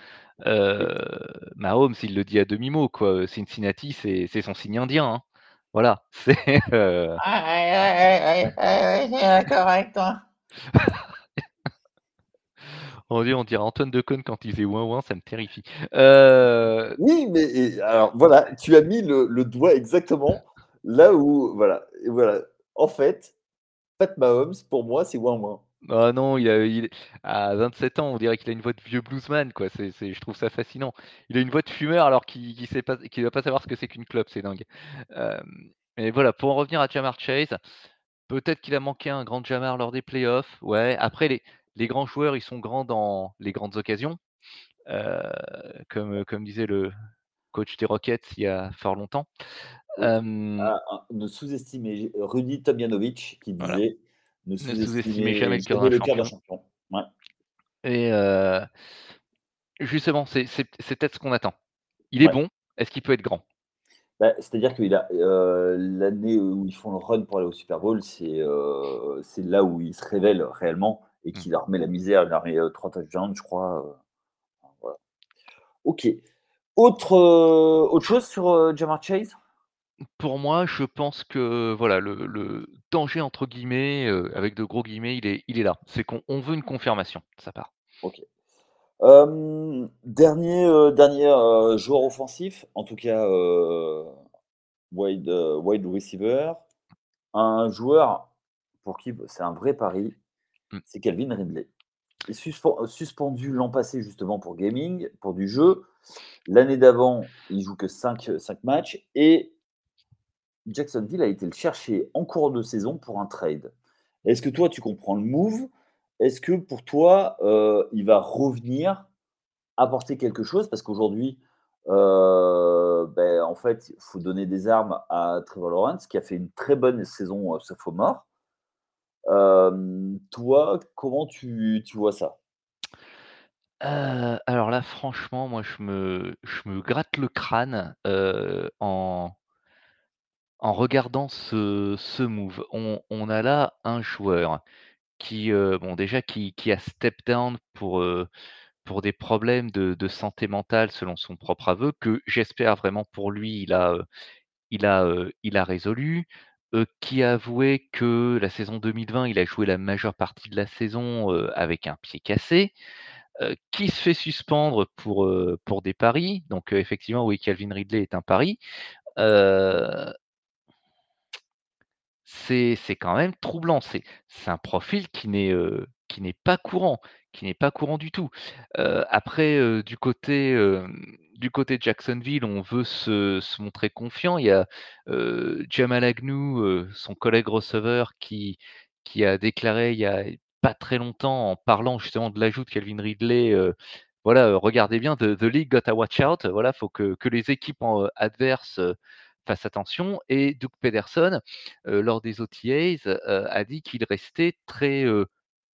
Mahomes, il le dit à demi-mot, quoi, Cincinnati, c'est son signe indien, hein. Voilà, <laughs> c'est, Ah d'accord avec toi. On dit on dirait Antoine Decaune quand il faisait ouin ouin, ça me terrifie. Heu Oui, mais et alors voilà, tu as mis le le doigt exactement là où voilà et voilà. En fait, Pat Mahomes, pour moi, c'est ouin ouin. Ah non, il a il à 27 ans, on dirait qu'il a une voix de vieux bluesman, quoi. C'est c'est je trouve ça fascinant. Il a une voix de fumeur alors qu'il qu'il sait pas qu'il va pas savoir ce que c'est qu'une clope, c'est dingue. Mais voilà, pour en revenir à Jamar Chase, peut-être qu'il a manqué un grand Jamar lors des playoffs, ouais. Après les les grands joueurs, ils sont grands dans les grandes occasions, comme, disait le coach des Rockets il y a fort longtemps. Oui. Ah ah, ne sous-estimez Rudy Tomjanovich qui disait: «Ne Ne sous-estimez jamais le cœur d'un champion. champion». Ouais. Et heu justement, c'est peut-être ce qu'on attend. Il est Ouais. bon, est-ce qu'il peut être grand? Bah, c'est-à-dire a, heu, l'année où ils font le run pour aller au Super Bowl, c'est, c'est là où il se révèle réellement et Mmh. qu'il leur met la misère. Il leur met, 3 touchdowns, je crois, voilà. OK. Autre, autre chose sur, Jamar Chase? Pour moi, je pense que voilà, le le «danger» entre guillemets, heu, avec de gros guillemets, il est il est là. C'est qu'on on veut une confirmation de sa part. OK. Hem, dernier, heu, dernier, heu, joueur offensif, en tout cas, heu, wide, heu, wide receiver, un joueur pour qui b c'est un vrai pari, Mmh. c'est Calvin Ridley. Et suspen suspendu l'an passé justement pour gaming, pour du jeu. L'année d'avant, il joue que 5, heu, 5 matchs et Jacksonville a été le chercher en cours de saison pour un trade. Est-ce que toi, tu comprends le move? Est-ce que pour toi, heu, il va revenir apporter quelque chose? Parce qu'aujourd'hui, heu, beh, en fait, il faut donner des armes à Trevor Lawrence qui a fait une très bonne saison, heu, sophomore. Hem, toi, comment tu tu vois ça? Alors là, franchement, moi, je me je me gratte le crâne, en en regardant ce ce move. On on a là un joueur qui, heu, bon déjà qui qui a step down pour, heu, pour des problèmes de de santé mentale selon son propre aveu, que j'espère vraiment pour lui, il a, heu, il a, il a résolu. Qui a avoué que la saison 2020, il a joué la majeure partie de la saison, avec un pied cassé. Qui se fait suspendre pour, pour des paris. Donc, effectivement, oui, Calvin Ridley est un pari. C'est quand même troublant. C'est un profil qui n'est, pas courant, qui n'est pas courant du tout. Après, du côté, du côté de Jacksonville, on veut se montrer confiant. Il y a, Jamal Agnew, son collègue receveur qui qui a déclaré il y a pas très longtemps en parlant justement de l'ajout de Calvin Ridley, voilà, «Regardez bien, the the league got to watch out». Voilà, faut que que les équipes adverses, heu, fassent attention et Doug Pederson, lors des OTAs, a dit qu'il restait très,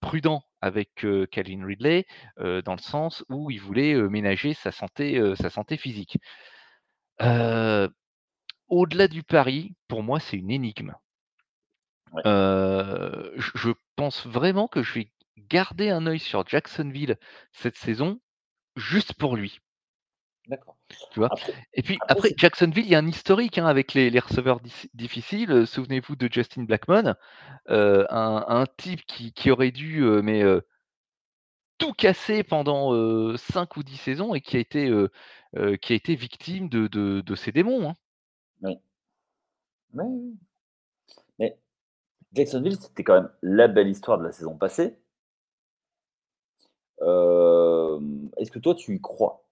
prudent avec, Calvin Ridley, dans le sens où il voulait, ménager sa santé, sa santé physique. Au-delà du pari, pour moi, c'est une énigme. Ouais. Je pense vraiment que je vais garder un œil sur Jacksonville cette saison, juste pour lui. D'accord. Tu vois? Après Et puis après Jacksonville, il y a un historique, hein, avec les les receveurs difficiles, heu, souvenez-vous de Justin Blackmon, heu, un un type qui qui aurait dû, heu, mais, tout casser pendant, heu, 5 ou 10 saisons et qui a été, qui a été victime de de de ses démons, hein. Oui. Mais Jacksonville, c'était quand même la belle histoire de la saison passée. Est-ce que toi, tu y crois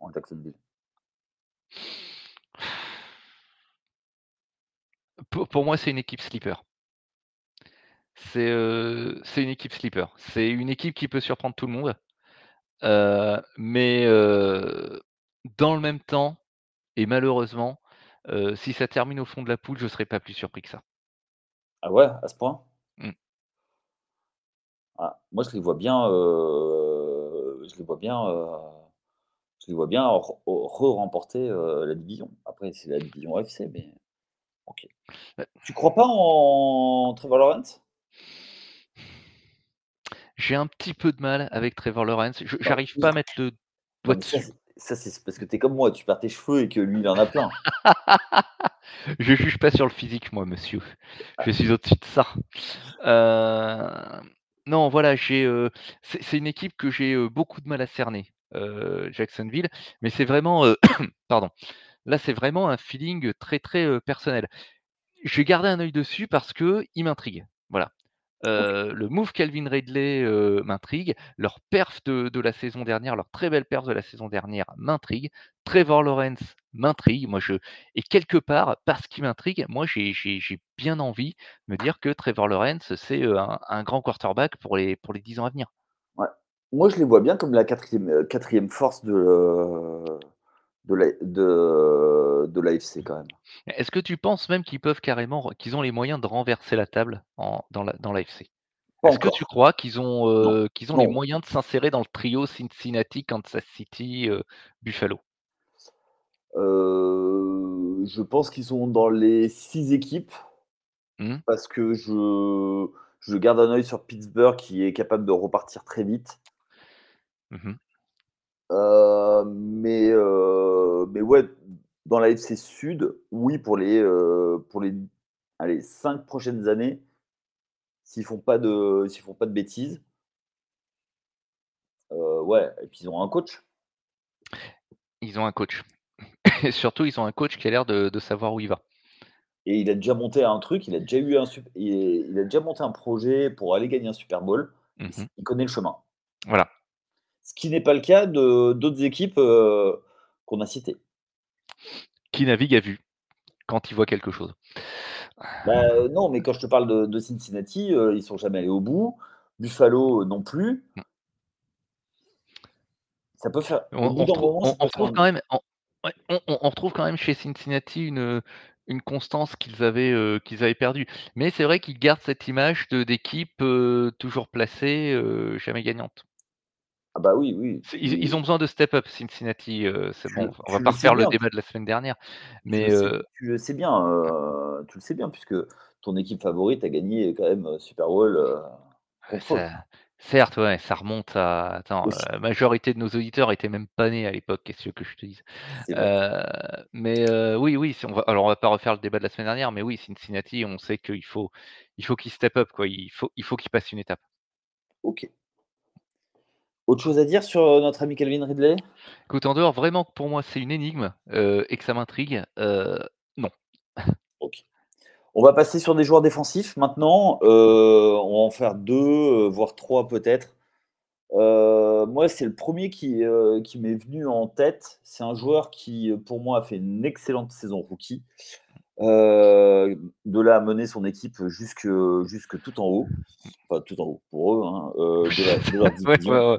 en Jacksonville? Pour pour moi, c'est une équipe sleeper. C'est, heu, c'est une équipe sleeper. C'est une équipe qui peut surprendre tout le monde. Heu, mais heu, dans le même temps et malheureusement, heu, si ça termine au fond de la poule, je serais pas plus surpris que ça. Ah ouais, à ce point? Mmh. Ah, moi je les vois bien, je les vois bien, je les vois bien re re-remporter, heu, la division. Après c'est la division AFC mais OK. Bah Tu crois pas en Trevor Lawrence? J'ai un petit peu de mal avec Trevor Lawrence. Je Non, j'arrive pas à mettre le doigt dessus. c'est ça c'est parce que tu es comme moi, tu perds tes cheveux et que lui il en a plein. <laughs> Je juge pas sur le physique moi monsieur. Je Ah. suis au-dessus de ça. Heu, non voilà, j'ai, heu, c'est une équipe que j'ai, beaucoup de mal à cerner, Jacksonville, mais c'est vraiment, <coughs> pardon, là c'est vraiment un feeling très, très, personnel. Je vais garder un œil dessus parce qu'il m'intrigue, voilà. Le move Calvin Ridley, m'intrigue, leur perf de de la saison dernière, leur très belle perf de la saison dernière m'intrigue. Trevor Lawrence m'intrigue, moi je et quelque part, parce qu'il m'intrigue, moi j'ai bien envie de me dire que Trevor Lawrence, c'est, un grand quarterback pour les pour les 10 ans à venir. Moi je les vois bien comme la 4e, heu, 4e force de, heu, de l'A de de l'AFC quand même. Est-ce que tu penses même qu'ils peuvent carrément qu'ils ont les moyens de renverser la table en dans la dans l'AFC? Pas Est-ce que tu crois qu'ils ont, heu, qu'ils ont les moyens de s'insérer dans le trio Cincinnati, Kansas City, Buffalo? Je pense qu'ils sont dans les 6 équipes Mmh. parce que je je garde un œil sur Pittsburgh qui est capable de repartir très vite. Mmh mh. Heu, mais heu, mais ouais, dans la FC Sud, oui pour les, heu, pour les allez 5 prochaines années s'ils font pas de s'ils font pas de bêtises. Heu, ouais et puis ils ont un coach. Ils ont un coach <laughs> et surtout ils ont un coach qui a l'air de de savoir où il va. Et il a déjà monté un truc, il a déjà eu un sup il a déjà monté un projet pour aller gagner un Super Bowl. Mmh Il s mh. il connaît le chemin. Voilà. Ce qui n'est pas le cas de d'autres équipes, qu'on a citées. Qui navigue à vue, quand il voit quelque chose. Bah, non, mais quand je te parle de de Cincinnati, heu, ils sont jamais allés au bout. Buffalo, non plus. Mmh. Ça peut faire On moment, on on retrouve quand même on retrouve quand chez Cincinnati une, constance qu'ils avaient, heu, qu'ils avaient perdue. Mais c'est vrai qu'ils gardent cette image de d'équipe, toujours placée, jamais gagnante. Ah bah, oui, oui, ils ont besoin de step up Cincinnati, heu, c'est bon, on va pas refaire le débat de la semaine dernière, tu le mais sais heu tu le sais bien, heu, tu le sais bien puisque ton équipe favorite a gagné quand même, heu, Super Bowl, eux. ça certes, ouais, ça remonte à attends, la majorité de nos auditeurs étaient même pas nés à l'époque, qu'est-ce que je te dise? Mais oui, oui, si on va alors on va pas refaire le débat de la semaine dernière, mais oui, Cincinnati, on sait qu'il faut il faut qu'ils step up quoi, il faut il faut qu'ils passent une étape. OK. Autre chose à dire sur, heu, notre ami Calvin Ridley? Écoute, en dehors vraiment pour moi c'est une énigme, heu, et que ça m'intrigue, heu, non. <laughs> OK. On va passer sur des joueurs défensifs maintenant, on va en faire 2, heu, voire 3 peut-être. Moi, c'est le 1er qui, qui m'est venu en tête. C'est un joueur qui, pour moi a fait une excellente saison rookie. De là à mener son équipe jusque jusque tout en haut, enfin tout en haut pour eux, hein, heu, de la <laughs> de leur Ouais, ouais, division. ouais,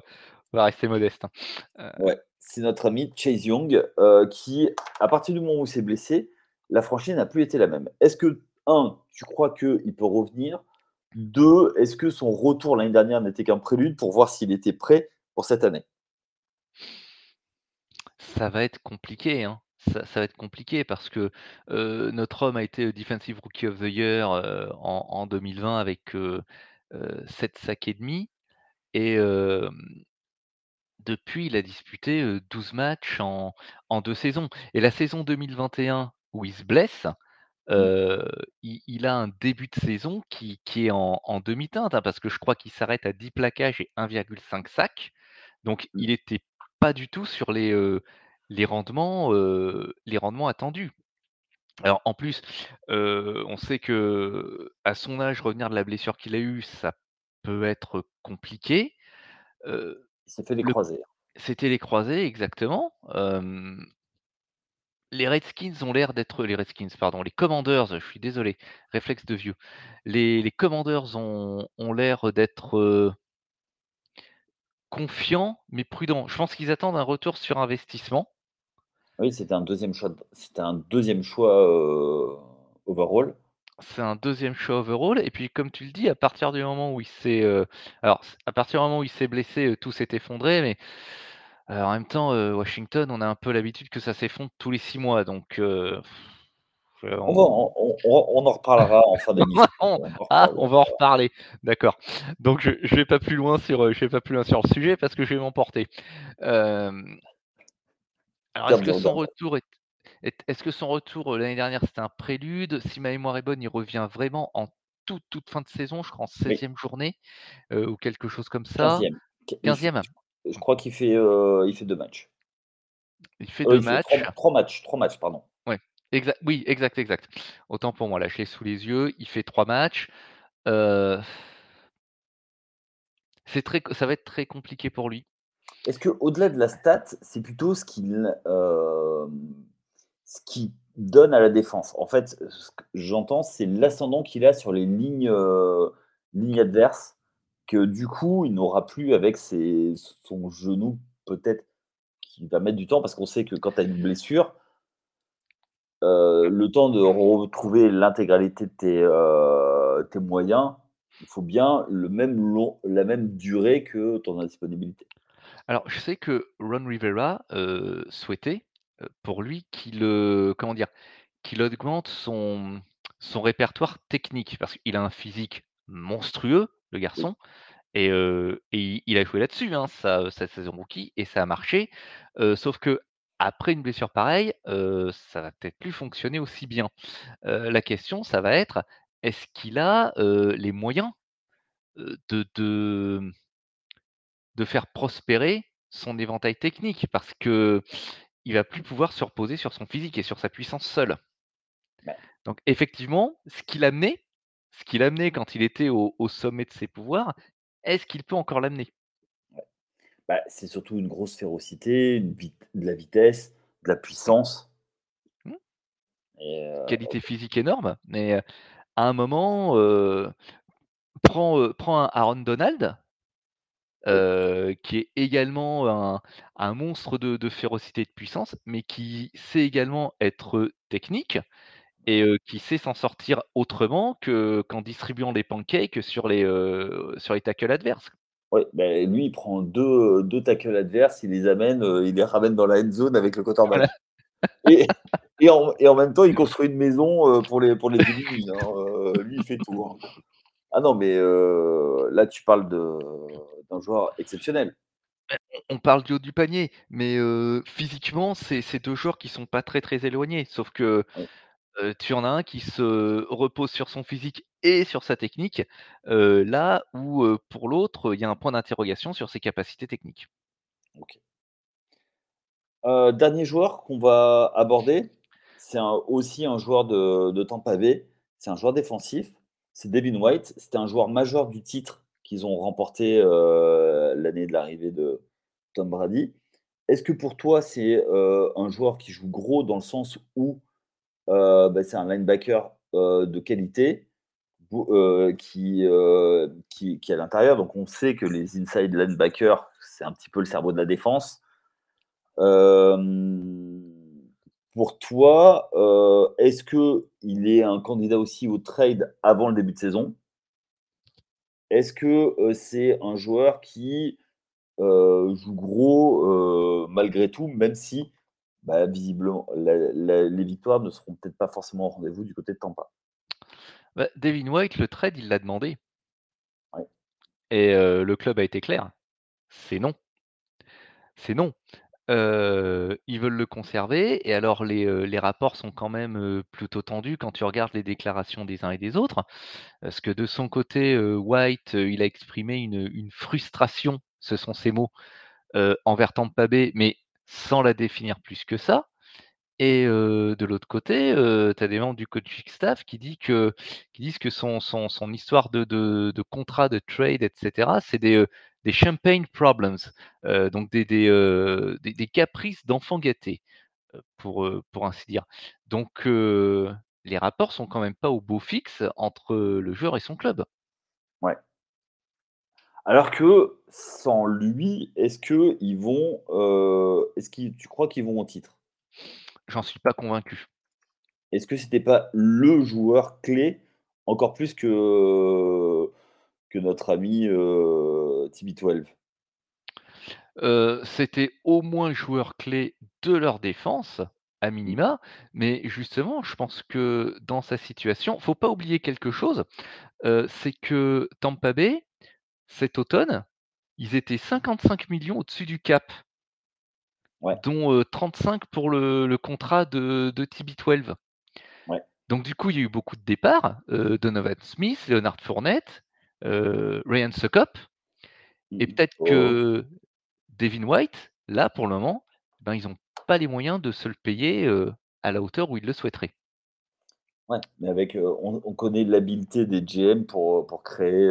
on va rester modeste, hein. C'est notre ami Chase Young, qui à partir du moment où il s'est blessé, la franchise n'a plus été la même. Est-ce que 1, tu crois qu'il peut revenir? 2, est-ce que son retour l'année dernière n'était qu'un prélude pour voir s'il était prêt pour cette année? Ça va être compliqué, hein. Ça ça va être compliqué parce que, notre homme a été Defensive Rookie of the Year, en en 2020 avec, heu, 7 sacs et demi et depuis il a disputé, heu, 12 matchs en en 2 saisons et la saison 2021 où il se blesse, Mmh. il il a un début de saison qui qui est en en demi-teinte, hein, parce que je crois qu'il s'arrête à 10 plaquages et 1,5 sacs. Donc Mmh. il était pas du tout sur les, les rendements, heu, les rendements attendus. Alors en plus, on sait qu'à son âge, revenir de la blessure qu'il a eue, ça peut être compliqué. Heu, Il s'est fait des le croisés. c'était les croisés exactement, les Redskins ont l'air d'être les Redskins, pardon, les Commanders, je suis désolé, réflexe de vieux. Les les Commanders ont ont l'air d'être, heu confiant, mais prudent. Je pense qu'ils attendent un retour sur investissement. Oui, c'était un 2e choix d c'était un 2e choix, heu, overall. C'est un 2e choix overall et puis comme tu le dis, à partir du moment où il s'est, heu, alors à partir du moment où il s'est blessé, heu, tout s'est effondré, mais, heu, en même temps, heu, Washington, on a un peu l'habitude que ça s'effondre tous les 6 mois donc, heu, heu, On va on en on on on en reparlera en fin <laughs> d'émission. on On en ah, on va en reparler, d'accord. Donc je je vais pas plus loin sur, heu, je vais pas plus loin sur le sujet parce que je vais m'emporter. Hem alors est-ce que son retour est est est-ce que son retour, heu, l'année dernière, c'était un prélude? Si ma mémoire est bonne, il revient vraiment en toute, toute fin de saison, je crois en Oui. 16e journée, heu, ou quelque chose comme ça. 15e. Qu il f 15e? je crois qu'il fait, il fait 2 matchs. Il fait Heu, 2 il fait matchs. 3 3 matchs 3 matchs, pardon. Ouais, oui, exact, exact. Autant pour moi, là, je l'ai sous les yeux, il fait 3 matchs, c'est très ça va être très compliqué pour lui. Est-ce qu'au-delà de la stat, c'est plutôt ce qu'il, ce qu'il donne à la défense? En fait, ce que j'entends, c'est l'ascendant qu'il a sur les lignes, lignes adverses, que du coup, il n'aura plus avec son genou, peut-être, qui va mettre du temps parce qu'on sait que quand tu as une blessure heu, le temps de retrouver l'intégralité de tes moyens, il faut bien le même long la même durée que ton indisponibilité. Alors, je sais que Ron Rivera, souhaitait, heu, pour lui qu'il, heu, comment dire? Qu'il augmente son son répertoire technique parce qu'il a un physique monstrueux, le Oui. garçon et heu, et il il a joué là-dessus, hein, sa sa saison rookie et ça a marché, heu, sauf qu'après une blessure pareille, heu, ça va peut-être plus fonctionner aussi bien. Heu, la question, ça va être, est-ce qu'il a, heu, les moyens, heu, de de de faire prospérer son éventail technique? Parce qu'il va plus pouvoir se reposer sur son physique et sur sa puissance seul. Bah Donc effectivement, ce qu'il amenait ce qu'il amenait quand il était au au sommet de ses pouvoirs, est-ce qu'il peut encore l'amener? Bah, c'est surtout une grosse férocité, une de la vitesse, de la puissance. Mmh. Et heu Qualité physique énorme, mais, heu, à un moment, heu, prends, un Aaron Donald Oui. qui est également un un monstre de de férocité et de puissance, mais qui sait également être technique et qui sait s'en sortir autrement que qu'en distribuant des pancakes sur les, sur les tackles adverses. Ouais, beh, lui, il prend 2, heu, 2 tackles adverses, il les amène, il les ramène dans la end zone avec le quarterback Voilà. et et en et en même temps, il <laughs> construit une maison, pour les pour les hein, lui, il fait tout, hein. Ah non, mais heu, là, tu parles d'un joueur exceptionnel. Beh, on parle du haut du panier, mais heu, physiquement, c'est 2 joueurs qui sont pas très, très éloignés. Sauf que, heu, tu en as un qui se repose sur son physique et sur sa technique, là où, pour l'autre, il y a un point d'interrogation sur ses capacités techniques. Dernier joueur qu'on va aborder, c'est aussi un joueur de de Tampa Bay, c'est un joueur défensif, c'est Devin White. C'était un joueur majeur du titre qu'ils ont remporté, heu, l'année de l'arrivée de Tom Brady. Est-ce que pour toi, c'est, heu, un joueur qui joue gros dans le sens où, heu, bah, c'est un linebacker, de qualité, qui, qui est à l'intérieur, donc on sait que les inside linebackers, c'est un petit peu le cerveau de la défense. Pour toi, heu, est-ce qu'il est un candidat aussi au trade avant le début de saison? Est-ce que, heu, c'est un joueur qui, heu, joue gros, malgré tout, même si, bah, visiblement, la la les victoires ne seront peut-être pas forcément au rendez-vous du côté de Tampa? Bah, Devin White, le trade, il l'a demandé. Ouais. Et le club a été clair, c'est non. C'est non. Ils veulent le conserver et alors les, rapports sont quand même, plutôt tendus quand tu regardes les déclarations des uns et des autres. Parce que de son côté, White, il a exprimé une frustration, ce sont ses mots, envers Tampa Bay, mais sans la définir plus que ça. Et de l'autre côté, heu, tu as des membres du coaching staff qui que disent que son histoire de contrat, de trade et cetera, c'est des, champagne problems, donc des caprices d'enfants gâtés, pour, pour ainsi dire. Donc les rapports sont quand même pas au beau fixe entre, le joueur et son club. Ouais. Alors que sans lui, est-ce qu'ils vont, heu, est-ce qu'ils tu crois qu'ils vont au titre? J'en suis pas convaincu. Est-ce que c'était pas le joueur clé, encore plus que que notre ami, heu, TB12? Heu, c'était au moins joueur clé de leur défense, à Mmh. minima, mais justement, je pense que dans sa situation faut pas oublier quelque chose, heu, c'est que Tampa Bay, cet automne, ils étaient 55 000 000 au-dessus du cap Ouais, dont, heu, 35 pour le le contrat de de TB12. ouais. Donc du coup, il y a eu beaucoup de départs, Donovan Smith, Leonard Fournette, Ryan Mmh et mh. peut-être OK. que Devin White, là, pour le moment, ben, ils ont pas les moyens de se le payer, à la hauteur où ils le souhaiteraient. Ouais, mais avec, on on connaît l'habileté des GM pour, créer,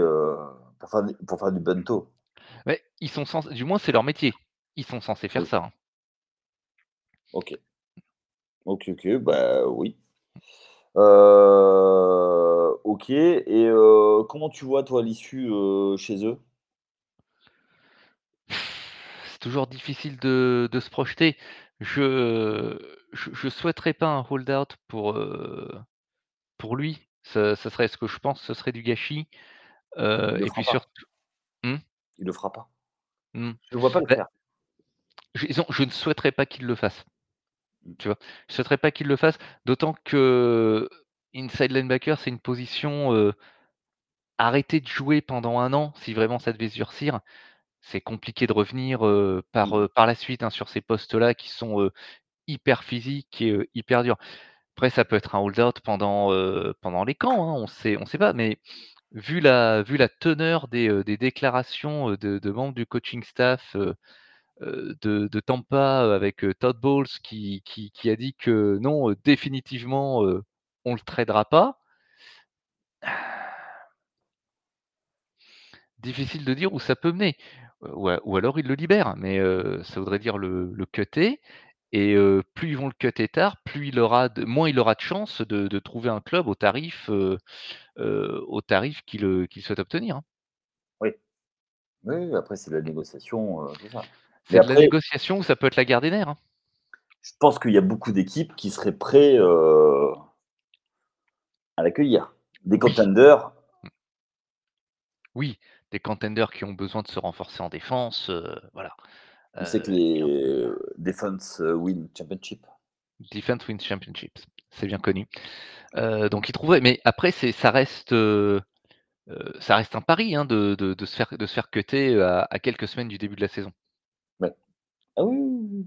pour faire du pour faire du bento. Ouais, ils sont du moins c'est leur métier. Ils sont censés faire Oui, ça, hein. OK. OK, OK, bah, oui. Heu, OK et heu, comment tu vois toi l'issue, heu, chez eux? C'est toujours difficile de de se projeter. Je je je souhaiterais pas un hold-out pour, pour lui. Ce ce serait ce que je pense, ce serait du gâchis, Il heu le et fera puis pas. surtout mmh? Il le fera pas. Mmh. Je le vois pas le Bah, faire. je disons, je ne souhaiterais pas qu'il le fasse. Tu vois? Je souhaiterais pas qu'il le fasse, d'autant que inside linebacker, c'est une position, heu, arrêter de jouer pendant un an, si vraiment ça devait se durcir, c'est compliqué de revenir, par, Mmh. par la suite, hein, sur ces postes-là qui sont, hyper physiques et hyper durs. Après ça peut être un hold-out pendant, pendant les camps, hein, on sait on sait pas, mais vu la vu la teneur des, déclarations, de de membres du coaching staff, de Tampa, avec, Todd Bowles qui qui a dit que non, définitivement, on le tradera pas. <sighs> Difficile de dire où ça peut mener. Ou ou alors ils le libèrent, mais ça voudrait dire le le cutter et plus ils vont le cutter tard, plus il aura de moins il aura de chances de de trouver un club au tarif, au tarif qu'il, souhaite obtenir, hein. Oui. Oui, après c'est la négociation, ça. C'est de la négociation ou ça peut être la guerre des nerfs, hein? je pense qu'il y a beaucoup d'équipes qui seraient prêts, heu, à l'accueillir. Des contenders, oui, des contenders qui ont besoin de se renforcer en défense, heu, voilà, on sait que ont les, heu, Defense, win championship? Defense Wins Championships, c'est bien connu. Donc ils trouveraient mais après c'est ça reste, ça reste un pari, hein, de de de se faire de se faire cutter, à quelques semaines du début de la saison. Ah oui, oui, oui, oui.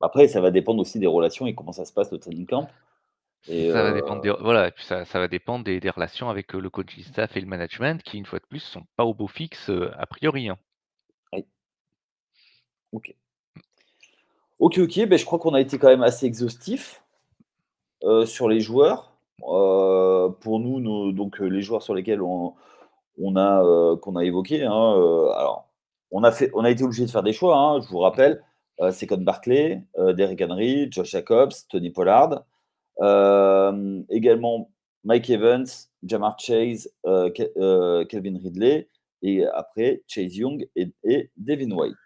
Après, ça va dépendre aussi des relations et comment ça se passe le training camp et Ça va dépendre des voilà et puis ça ça va dépendre des des relations avec, heu, le coaching staff et le management qui, une fois de plus, sont pas au beau fixe, a priori, hein. oui, OK. OK, OK, beh, je crois qu'on a été quand même assez exhaustif, sur les joueurs. Pour nous, nos donc les joueurs sur lesquels on on a, qu'on a évoqués, hein, alors on a été obligé de faire des choix, hein, je vous rappelle, heu, Saquon Barkley, heu, Derrick Henry, Josh Jacobs, Tony Pollard, hem, également Mike Evans, Ja'Marr Chase, heu, Ke heu, Calvin Ridley et après Chase Young et Devin White.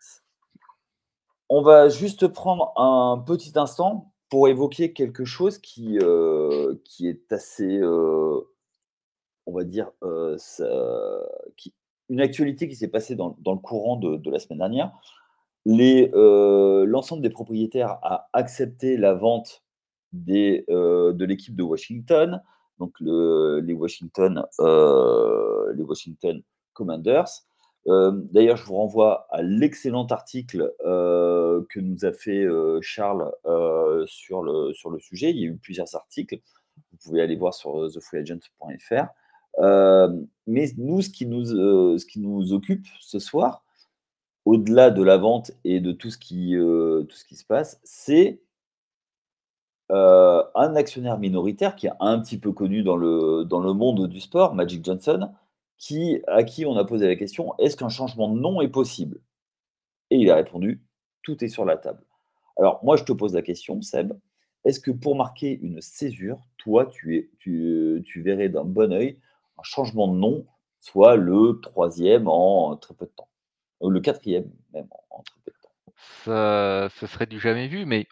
On va juste prendre un petit instant pour évoquer quelque chose qui, est assez, on va dire, une actualité qui s'est passée dans le courant de la semaine dernière. Heu, l'ensemble des propriétaires a accepté la vente heu, de l'équipe de Washington, donc le les Washington, heu, les Washington Commanders. D'ailleurs, je vous renvoie à l'excellent article, que nous a fait, Charles, sur le sur le sujet. Il y a eu plusieurs articles. Vous pouvez aller voir sur, thefreeagent.fr. Hem, mais nous, ce qui nous, heu, ce qui nous occupe ce soir, au-delà de la vente et de tout ce qui, heu, tout ce qui se passe, c'est, un actionnaire minoritaire qui est un petit peu connu dans le dans le monde du sport, Magic Johnson, qui à qui on a posé la question: «Est-ce qu'un changement de nom est possible?» et il a répondu: «Tout est sur la table». Alors moi, je te pose la question, Seb, est-ce que pour marquer une césure, toi, tu es tu, tu verrais d'un bon œil un changement de nom soit le 3e en très peu de temps. Ou le 4e même en très peu de temps. Ça ce serait du jamais vu, mais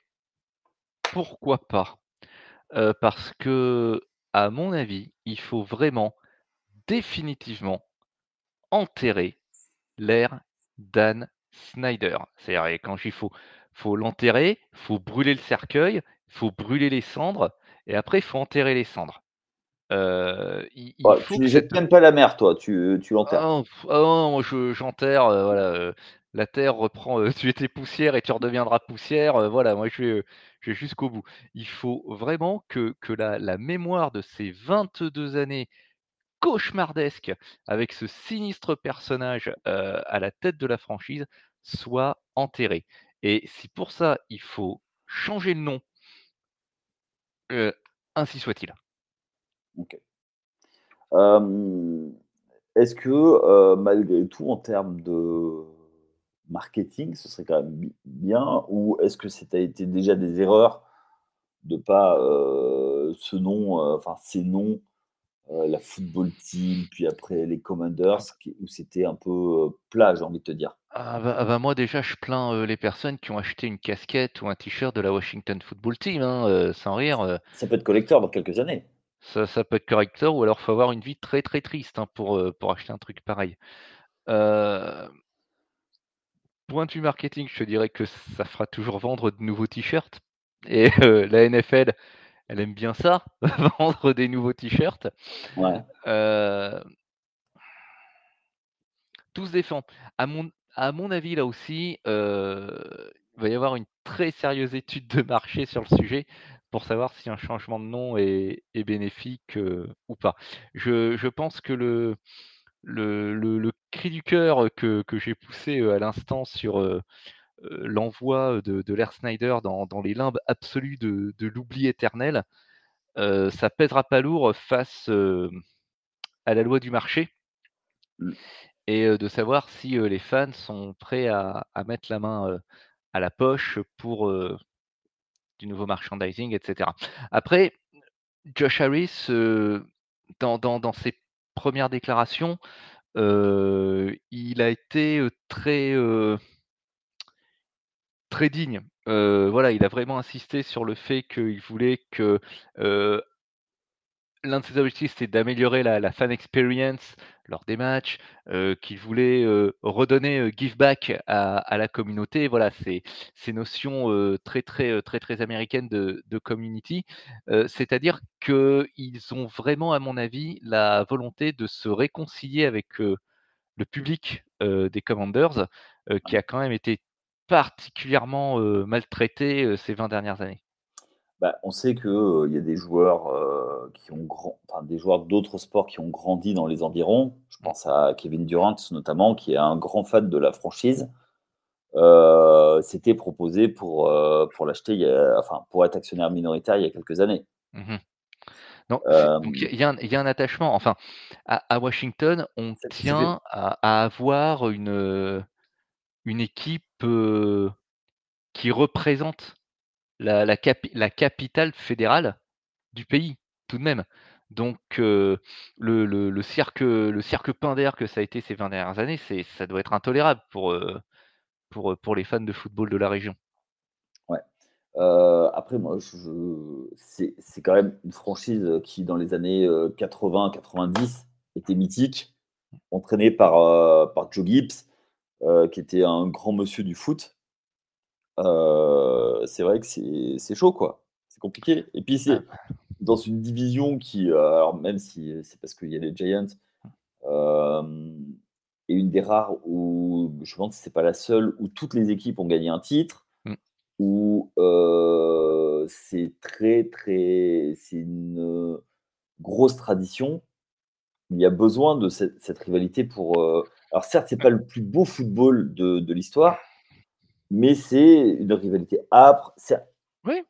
pourquoi pas? Heu, parce qu'à mon avis, il faut vraiment, définitivement, enterrer l'ère Dan Snyder. C'est-à-dire quand dis faut faut l'enterrer, faut brûler le cercueil, faut brûler les cendres et après il faut enterrer les cendres. Heu, il il faut tu que jettes même pas la mer toi, tu tu Ah l'enterres? ah non, moi je j'enterre, heu, voilà, heu, la terre reprend, <laughs> tu étais poussière et tu redeviendras poussière, voilà, moi je vais, je vais jusqu'au bout. Il faut vraiment que que la la mémoire de ces 22 années cauchemardesques avec ce sinistre personnage, à la tête de la franchise soit enterrée et si pour ça, il faut changer le nom ainsi soit-il. OK. Est-ce que, malgré tout en termes de marketing, ce serait quand même bi bien ou est-ce que t'a été déjà des erreurs de pas, ce nom, enfin ces noms, la Football Team, puis après les Commanders Ah qui où c'était un peu, heu, plat, j'ai envie de te dire? Ah bah ah bah moi déjà je plains, les personnes qui ont acheté une casquette ou un t-shirt de la Washington Football Team, hein, sans rire, Ça peut être collector dans quelques années. Ça ça peut être correcteur ou alors faut avoir une vie très, très triste, hein, pour, heu, pour acheter un truc pareil. Hem point de vue marketing, je te dirais que ça fera toujours vendre de nouveaux t-shirts et heu, <laughs> la NFL, elle aime bien ça, <laughs> vendre des nouveaux t-shirts. Ouais. Tout se défend. À mon à mon avis, là aussi, il va y avoir une très sérieuse étude de marché sur le sujet pour savoir si un changement de nom est est bénéfique, ou pas. Je je pense que le le le le cri du cœur que que j'ai poussé, à l'instant sur, l'envoi, de de l'ère Snyder dans dans les limbes absolues de de l'oubli éternel, ça pèsera pas lourd face, à la loi du marché Mmh. et de savoir si, les fans sont prêts à à mettre la main, à la poche pour, du nouveau merchandising et cetera. Après, Josh Harris, dans ses 1res déclarations, il a été, très, très digne. Voilà, il a vraiment insisté sur le fait qu'il voulait que, l'un de ses objectifs, c'était d'améliorer la la fan experience lors des matchs, heu, qu'il voulait, heu, redonner, heu, give back à à la communauté. Voilà, ces ces notions, heu, très, très, heu, très, très américaines de de community. C'est-à-dire qu'ils ont vraiment, à mon avis, la volonté de se réconcilier avec, le public, des Commanders, qui a quand même été particulièrement, maltraité, ces 20 dernières années. Bah, on sait que, heu, il y a des joueurs, qui ont grand enfin des joueurs d'autres sports qui ont grandi dans les environs. Je Mmh. pense à Kevin Durant notamment, qui est un grand fan de la franchise. Heu, s'était proposé pour, pour l'acheter enfin pour être actionnaire minoritaire il y a quelques années. Mmh. Non, donc il y a un il y a un attachement. Enfin, à à Washington, on tient à à avoir une, une équipe, qui représente la la la capitale fédérale du pays, tout de même. Donc le le cirque, le cirque Pinder que ça a été ces 20 dernières années, c'est ça doit être intolérable pour, pour, pour les fans de football de la région. Ouais. Après moi je c'est quand même une franchise, qui dans les années, heu, 80-90 était mythique, entraînée par, par Joe Gibbs, qui était un grand monsieur du foot. C'est vrai que c'est chaud quoi, c'est compliqué et puis Ah c'est bah dans une division qui, alors même si, c'est parce qu'il y a les Giants, hem, est une des rares où je me demande si c'est pas la seule où toutes les équipes ont gagné un titre, Mmh. où, c'est très, très c'est une, grosse tradition. Il y a besoin de cette cette rivalité pour, alors certes, c'est Mmh. pas le plus beau football de de l'histoire, mais c'est une rivalité âpre, c'est Oui.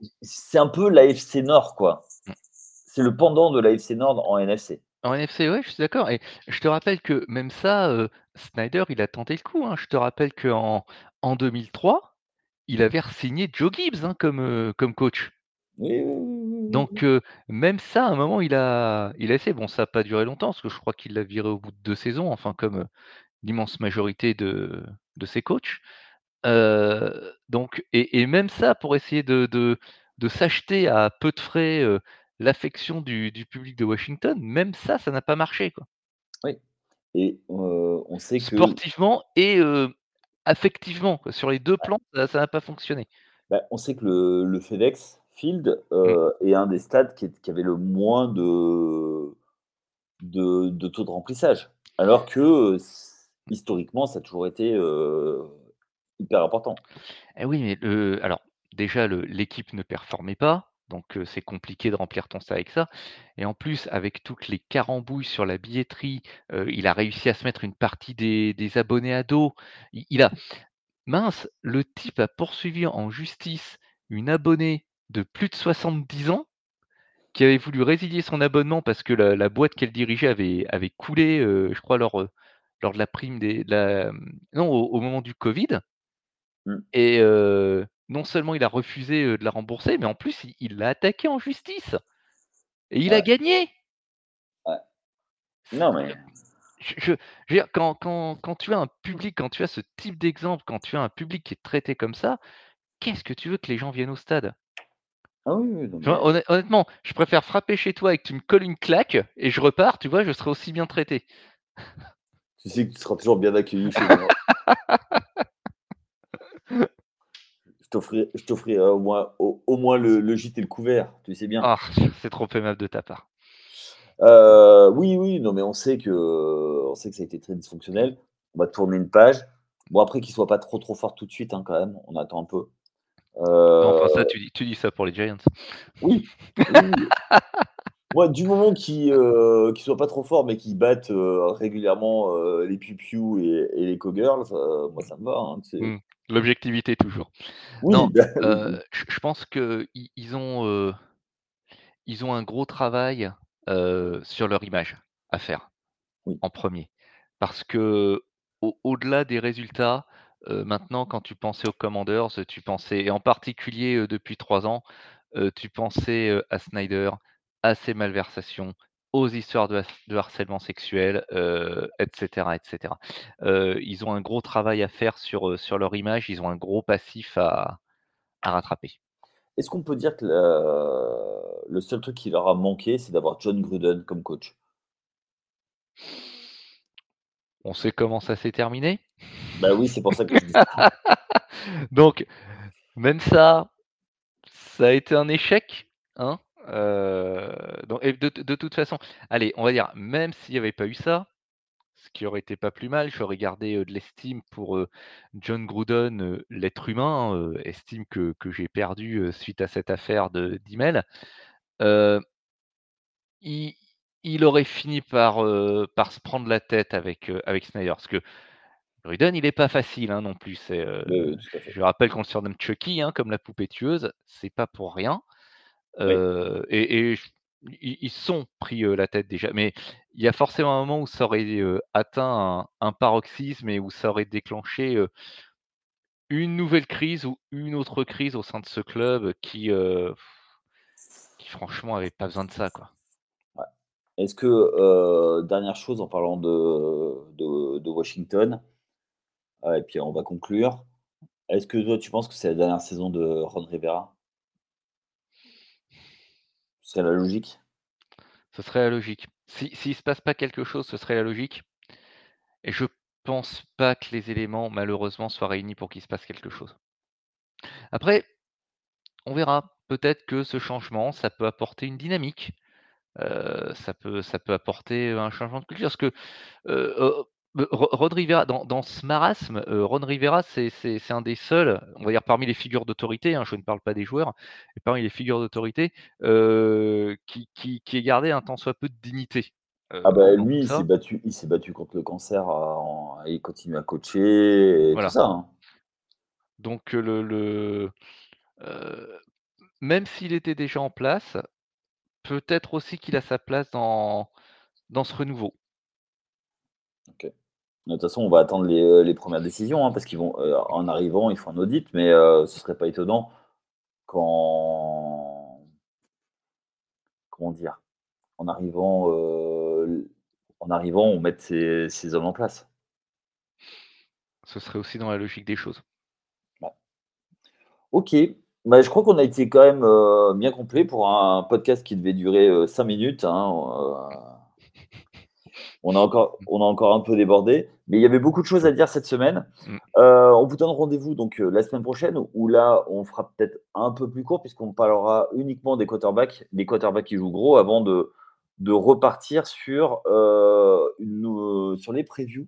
un peu l'AFC Nord quoi. Mmh. C'est le pendant de l'AFC Nord en NFC. En NFC, ouais, je suis d'accord et je te rappelle que même ça, heu, Snyder, il a tenté le coup, hein. Je te rappelle qu'en en 2003, il avait re-signé Joe Gibbs, hein, comme, heu, comme coach. Oui, oui, oui, Donc heu, même ça, à un moment, il a il a essayé. Bon, ça a pas duré longtemps parce que je crois qu'il l'a viré au bout de 2 saisons, enfin comme, l'immense majorité de de ses coachs. Donc et et même ça pour essayer de de de s'acheter à peu de frais, l'affection du du public de Washington, même ça, ça n'a pas marché, quoi. Oui et on sait que Sportivement et affectivement, quoi. Sur les 2 ouais, plans, ça ça n'a pas fonctionné. bah, on sait que le le FedEx Field, Mmh. est un des stades qui est qui avait le moins de de de taux de remplissage. Alors que, historiquement, ça a toujours été, important. Et oui, mais alors déjà l'équipe ne performait pas, donc c'est compliqué de remplir ton stade avec ça et en plus avec toutes les carambouilles sur la billetterie, il a réussi à se mettre une partie des abonnés à dos. Il a mince, le type a poursuivi en justice une abonnée de plus de 70 ans qui avait voulu résilier son abonnement parce que la boîte qu'elle dirigeait avait coulé, je crois lors, de la prime des mmh, non au moment du covid Mmh, et non seulement il a refusé, de la rembourser, mais en plus il l'a attaquée en justice et il a gagné! ouais. Non mais Je je je veux dire quand quand quand tu as un public, quand tu as ce type d'exemple, quand tu as un public qui est traité comme ça, qu'est-ce que tu veux que les gens viennent au stade? ah oui, oui, non vois? honnêtement, je préfère frapper chez toi et que tu me colles une claque et je repars, tu vois? Je serai aussi bien traité. tu sais que tu seras toujours bien accueilli chez moi. <laughs> Je t'offrirai t'offrirai au moins au au moins le le gîte et le couvert, tu sais bien. Ah, <laughs> c'est trop aimable de ta part. Heu, oui, oui, non mais on sait que on sait que ça a été très dysfonctionnel. On va tourner une page. Bon après qu'il soit pas trop, trop fort tout de suite, hein, quand même, on attend un peu. Non, enfin ça tu dis tu dis ça pour les Giants. oui. <laughs> Moi, du moment qu'il, heu, qu'il soit pas trop fort, mais qu'il batte, heu, régulièrement, les Piu et et les Cowgirls, moi ça me va, hein? Mmh. L'objectivité toujours. Oui, Non, bah, oui, je pense qu'ils ils ont, heu, ils ont un gros travail, sur leur image à faire, oui. en premier, Parce que au au-delà des résultats, maintenant quand tu pensais aux Commanders, tu pensais et en particulier, depuis 3 ans, tu pensais, à Snyder, à ses malversations, aux histoires de harcèlement sexuel, heu, et cetera, et cetera. Heu, ils ont un gros travail à faire sur, heu, sur leur image, ils ont un gros passif à à rattraper. Est-ce qu'on peut dire que le le seul truc qui leur a manqué, c'est d'avoir John Gruden comme coach? On sait comment ça s'est terminé? Bah, oui, c'est pour ça que je dis ça. <laughs> Donc même ça, ça a été un échec, hein, donc et de de toute façon, allez, on va dire, même s'il y avait pas eu ça, ce qui aurait été pas plus mal, j'aurais gardé, de l'estime pour, John Gruden, l'être humain, estime que que j'ai perdu suite à cette affaire de d'email. Heu, il il aurait fini par, par se prendre la tête avec, avec Snyder. Parce que Gruden, il est pas facile, hein, non plus. Je rappelle qu'on le surnomme Chucky, hein, comme la poupée tueuse, c'est pas pour rien. Oui. Et et ils sont pris, la tête déjà, mais il y a forcément un moment où ça aurait, atteint un un paroxysme et où ça aurait déclenché, une nouvelle crise ou une autre crise au sein de ce club qui, franchement avait pas besoin de ça, quoi. Ouais. Est-ce que, dernière chose en parlant de de de Washington, heu, et puis on va conclure. Est-ce que toi tu penses que c'est la dernière saison de Ron Rivera? C'est la logique? Ce serait la logique. Si s'il se passe pas quelque chose, ce serait la logique et je pense pas que les éléments malheureusement soient réunis pour qu'il se passe quelque chose. Après, on verra. Peut-être que ce changement, ça peut apporter une dynamique. Heu, ça peut ça peut apporter, un changement de culture parce que, heu, Ron Rivera dans dans ce marasme, heu, Ron Rivera, c'est un des seuls, on va dire parmi les figures d'autorité, hein, je ne parle pas des joueurs, mais parmi les figures d'autorité, heu, qui qui qui ait gardé un tant soit peu de dignité, Ah heu, bah, lui, il s'est battu il s'est battu contre le cancer, heu, en et il continue à coacher et tout ça, hein. donc le le, même s'il était déjà en place, peut-être aussi qu'il a sa place dans dans ce renouveau. De toute façon, on va attendre les, les premières décisions, hein, parce qu'ils vont, heu, en arrivant, ils font un audit, mais heu, ce serait pas étonnant quand comment dire, en arrivant, en arrivant, on mette ces, ces hommes en place. Ce serait aussi dans la logique des choses. Ok, bah, je crois qu'on a été quand même euh, bien complet pour un podcast qui devait durer 5 euh, minutes. Hein, euh. On, a encore, on a encore un peu débordé, mais il y avait beaucoup de choses à dire cette semaine. Mm. on vous donne rendez-vous donc la semaine prochaine où là, on fera peut-être un peu plus court puisqu'on parlera uniquement des quarterbacks, des quarterbacks qui jouent gros avant de, de repartir sur, une, sur les previews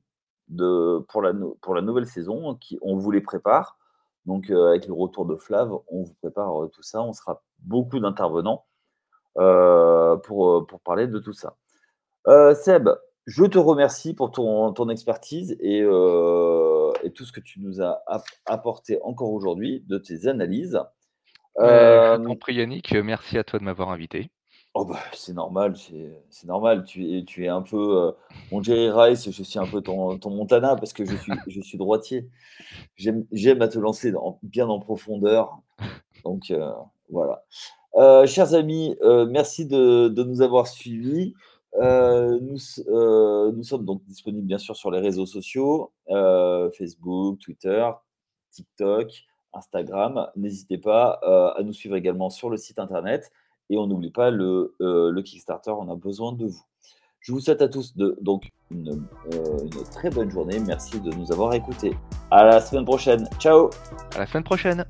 de, pour, la, pour la nouvelle saison. Qui, on vous les prépare. Donc, euh, avec le retour de Flav, on vous prépare euh, tout ça. On sera beaucoup d'intervenants euh, pour, pour parler de tout ça. Seb, je te remercie pour ton, ton expertise et, et, tout ce que tu nous as apporté encore aujourd'hui, de tes analyses. Euh, je prie Yannick, merci à toi de m'avoir invité. Oh bah, c'est normal, c'est normal. Tu es, tu es un peu mon Jerry Rice, je suis un peu ton, ton Montana parce que je suis, <laughs> je suis droitier. J'aime à te lancer bien en profondeur. Donc voilà. chers amis, merci de, de, nous avoir suivis. Nous, nous sommes donc disponibles bien sûr sur les réseaux sociaux Facebook, Twitter, TikTok, Instagram. N'hésitez pas à nous suivre également sur le site internet et on n'oublie pas le, euh, Kickstarter, on a besoin de vous. Je vous souhaite à tous donc une, euh, une très bonne journée. Merci de nous avoir écoutés. À la semaine prochaine. Ciao. À la semaine prochaine.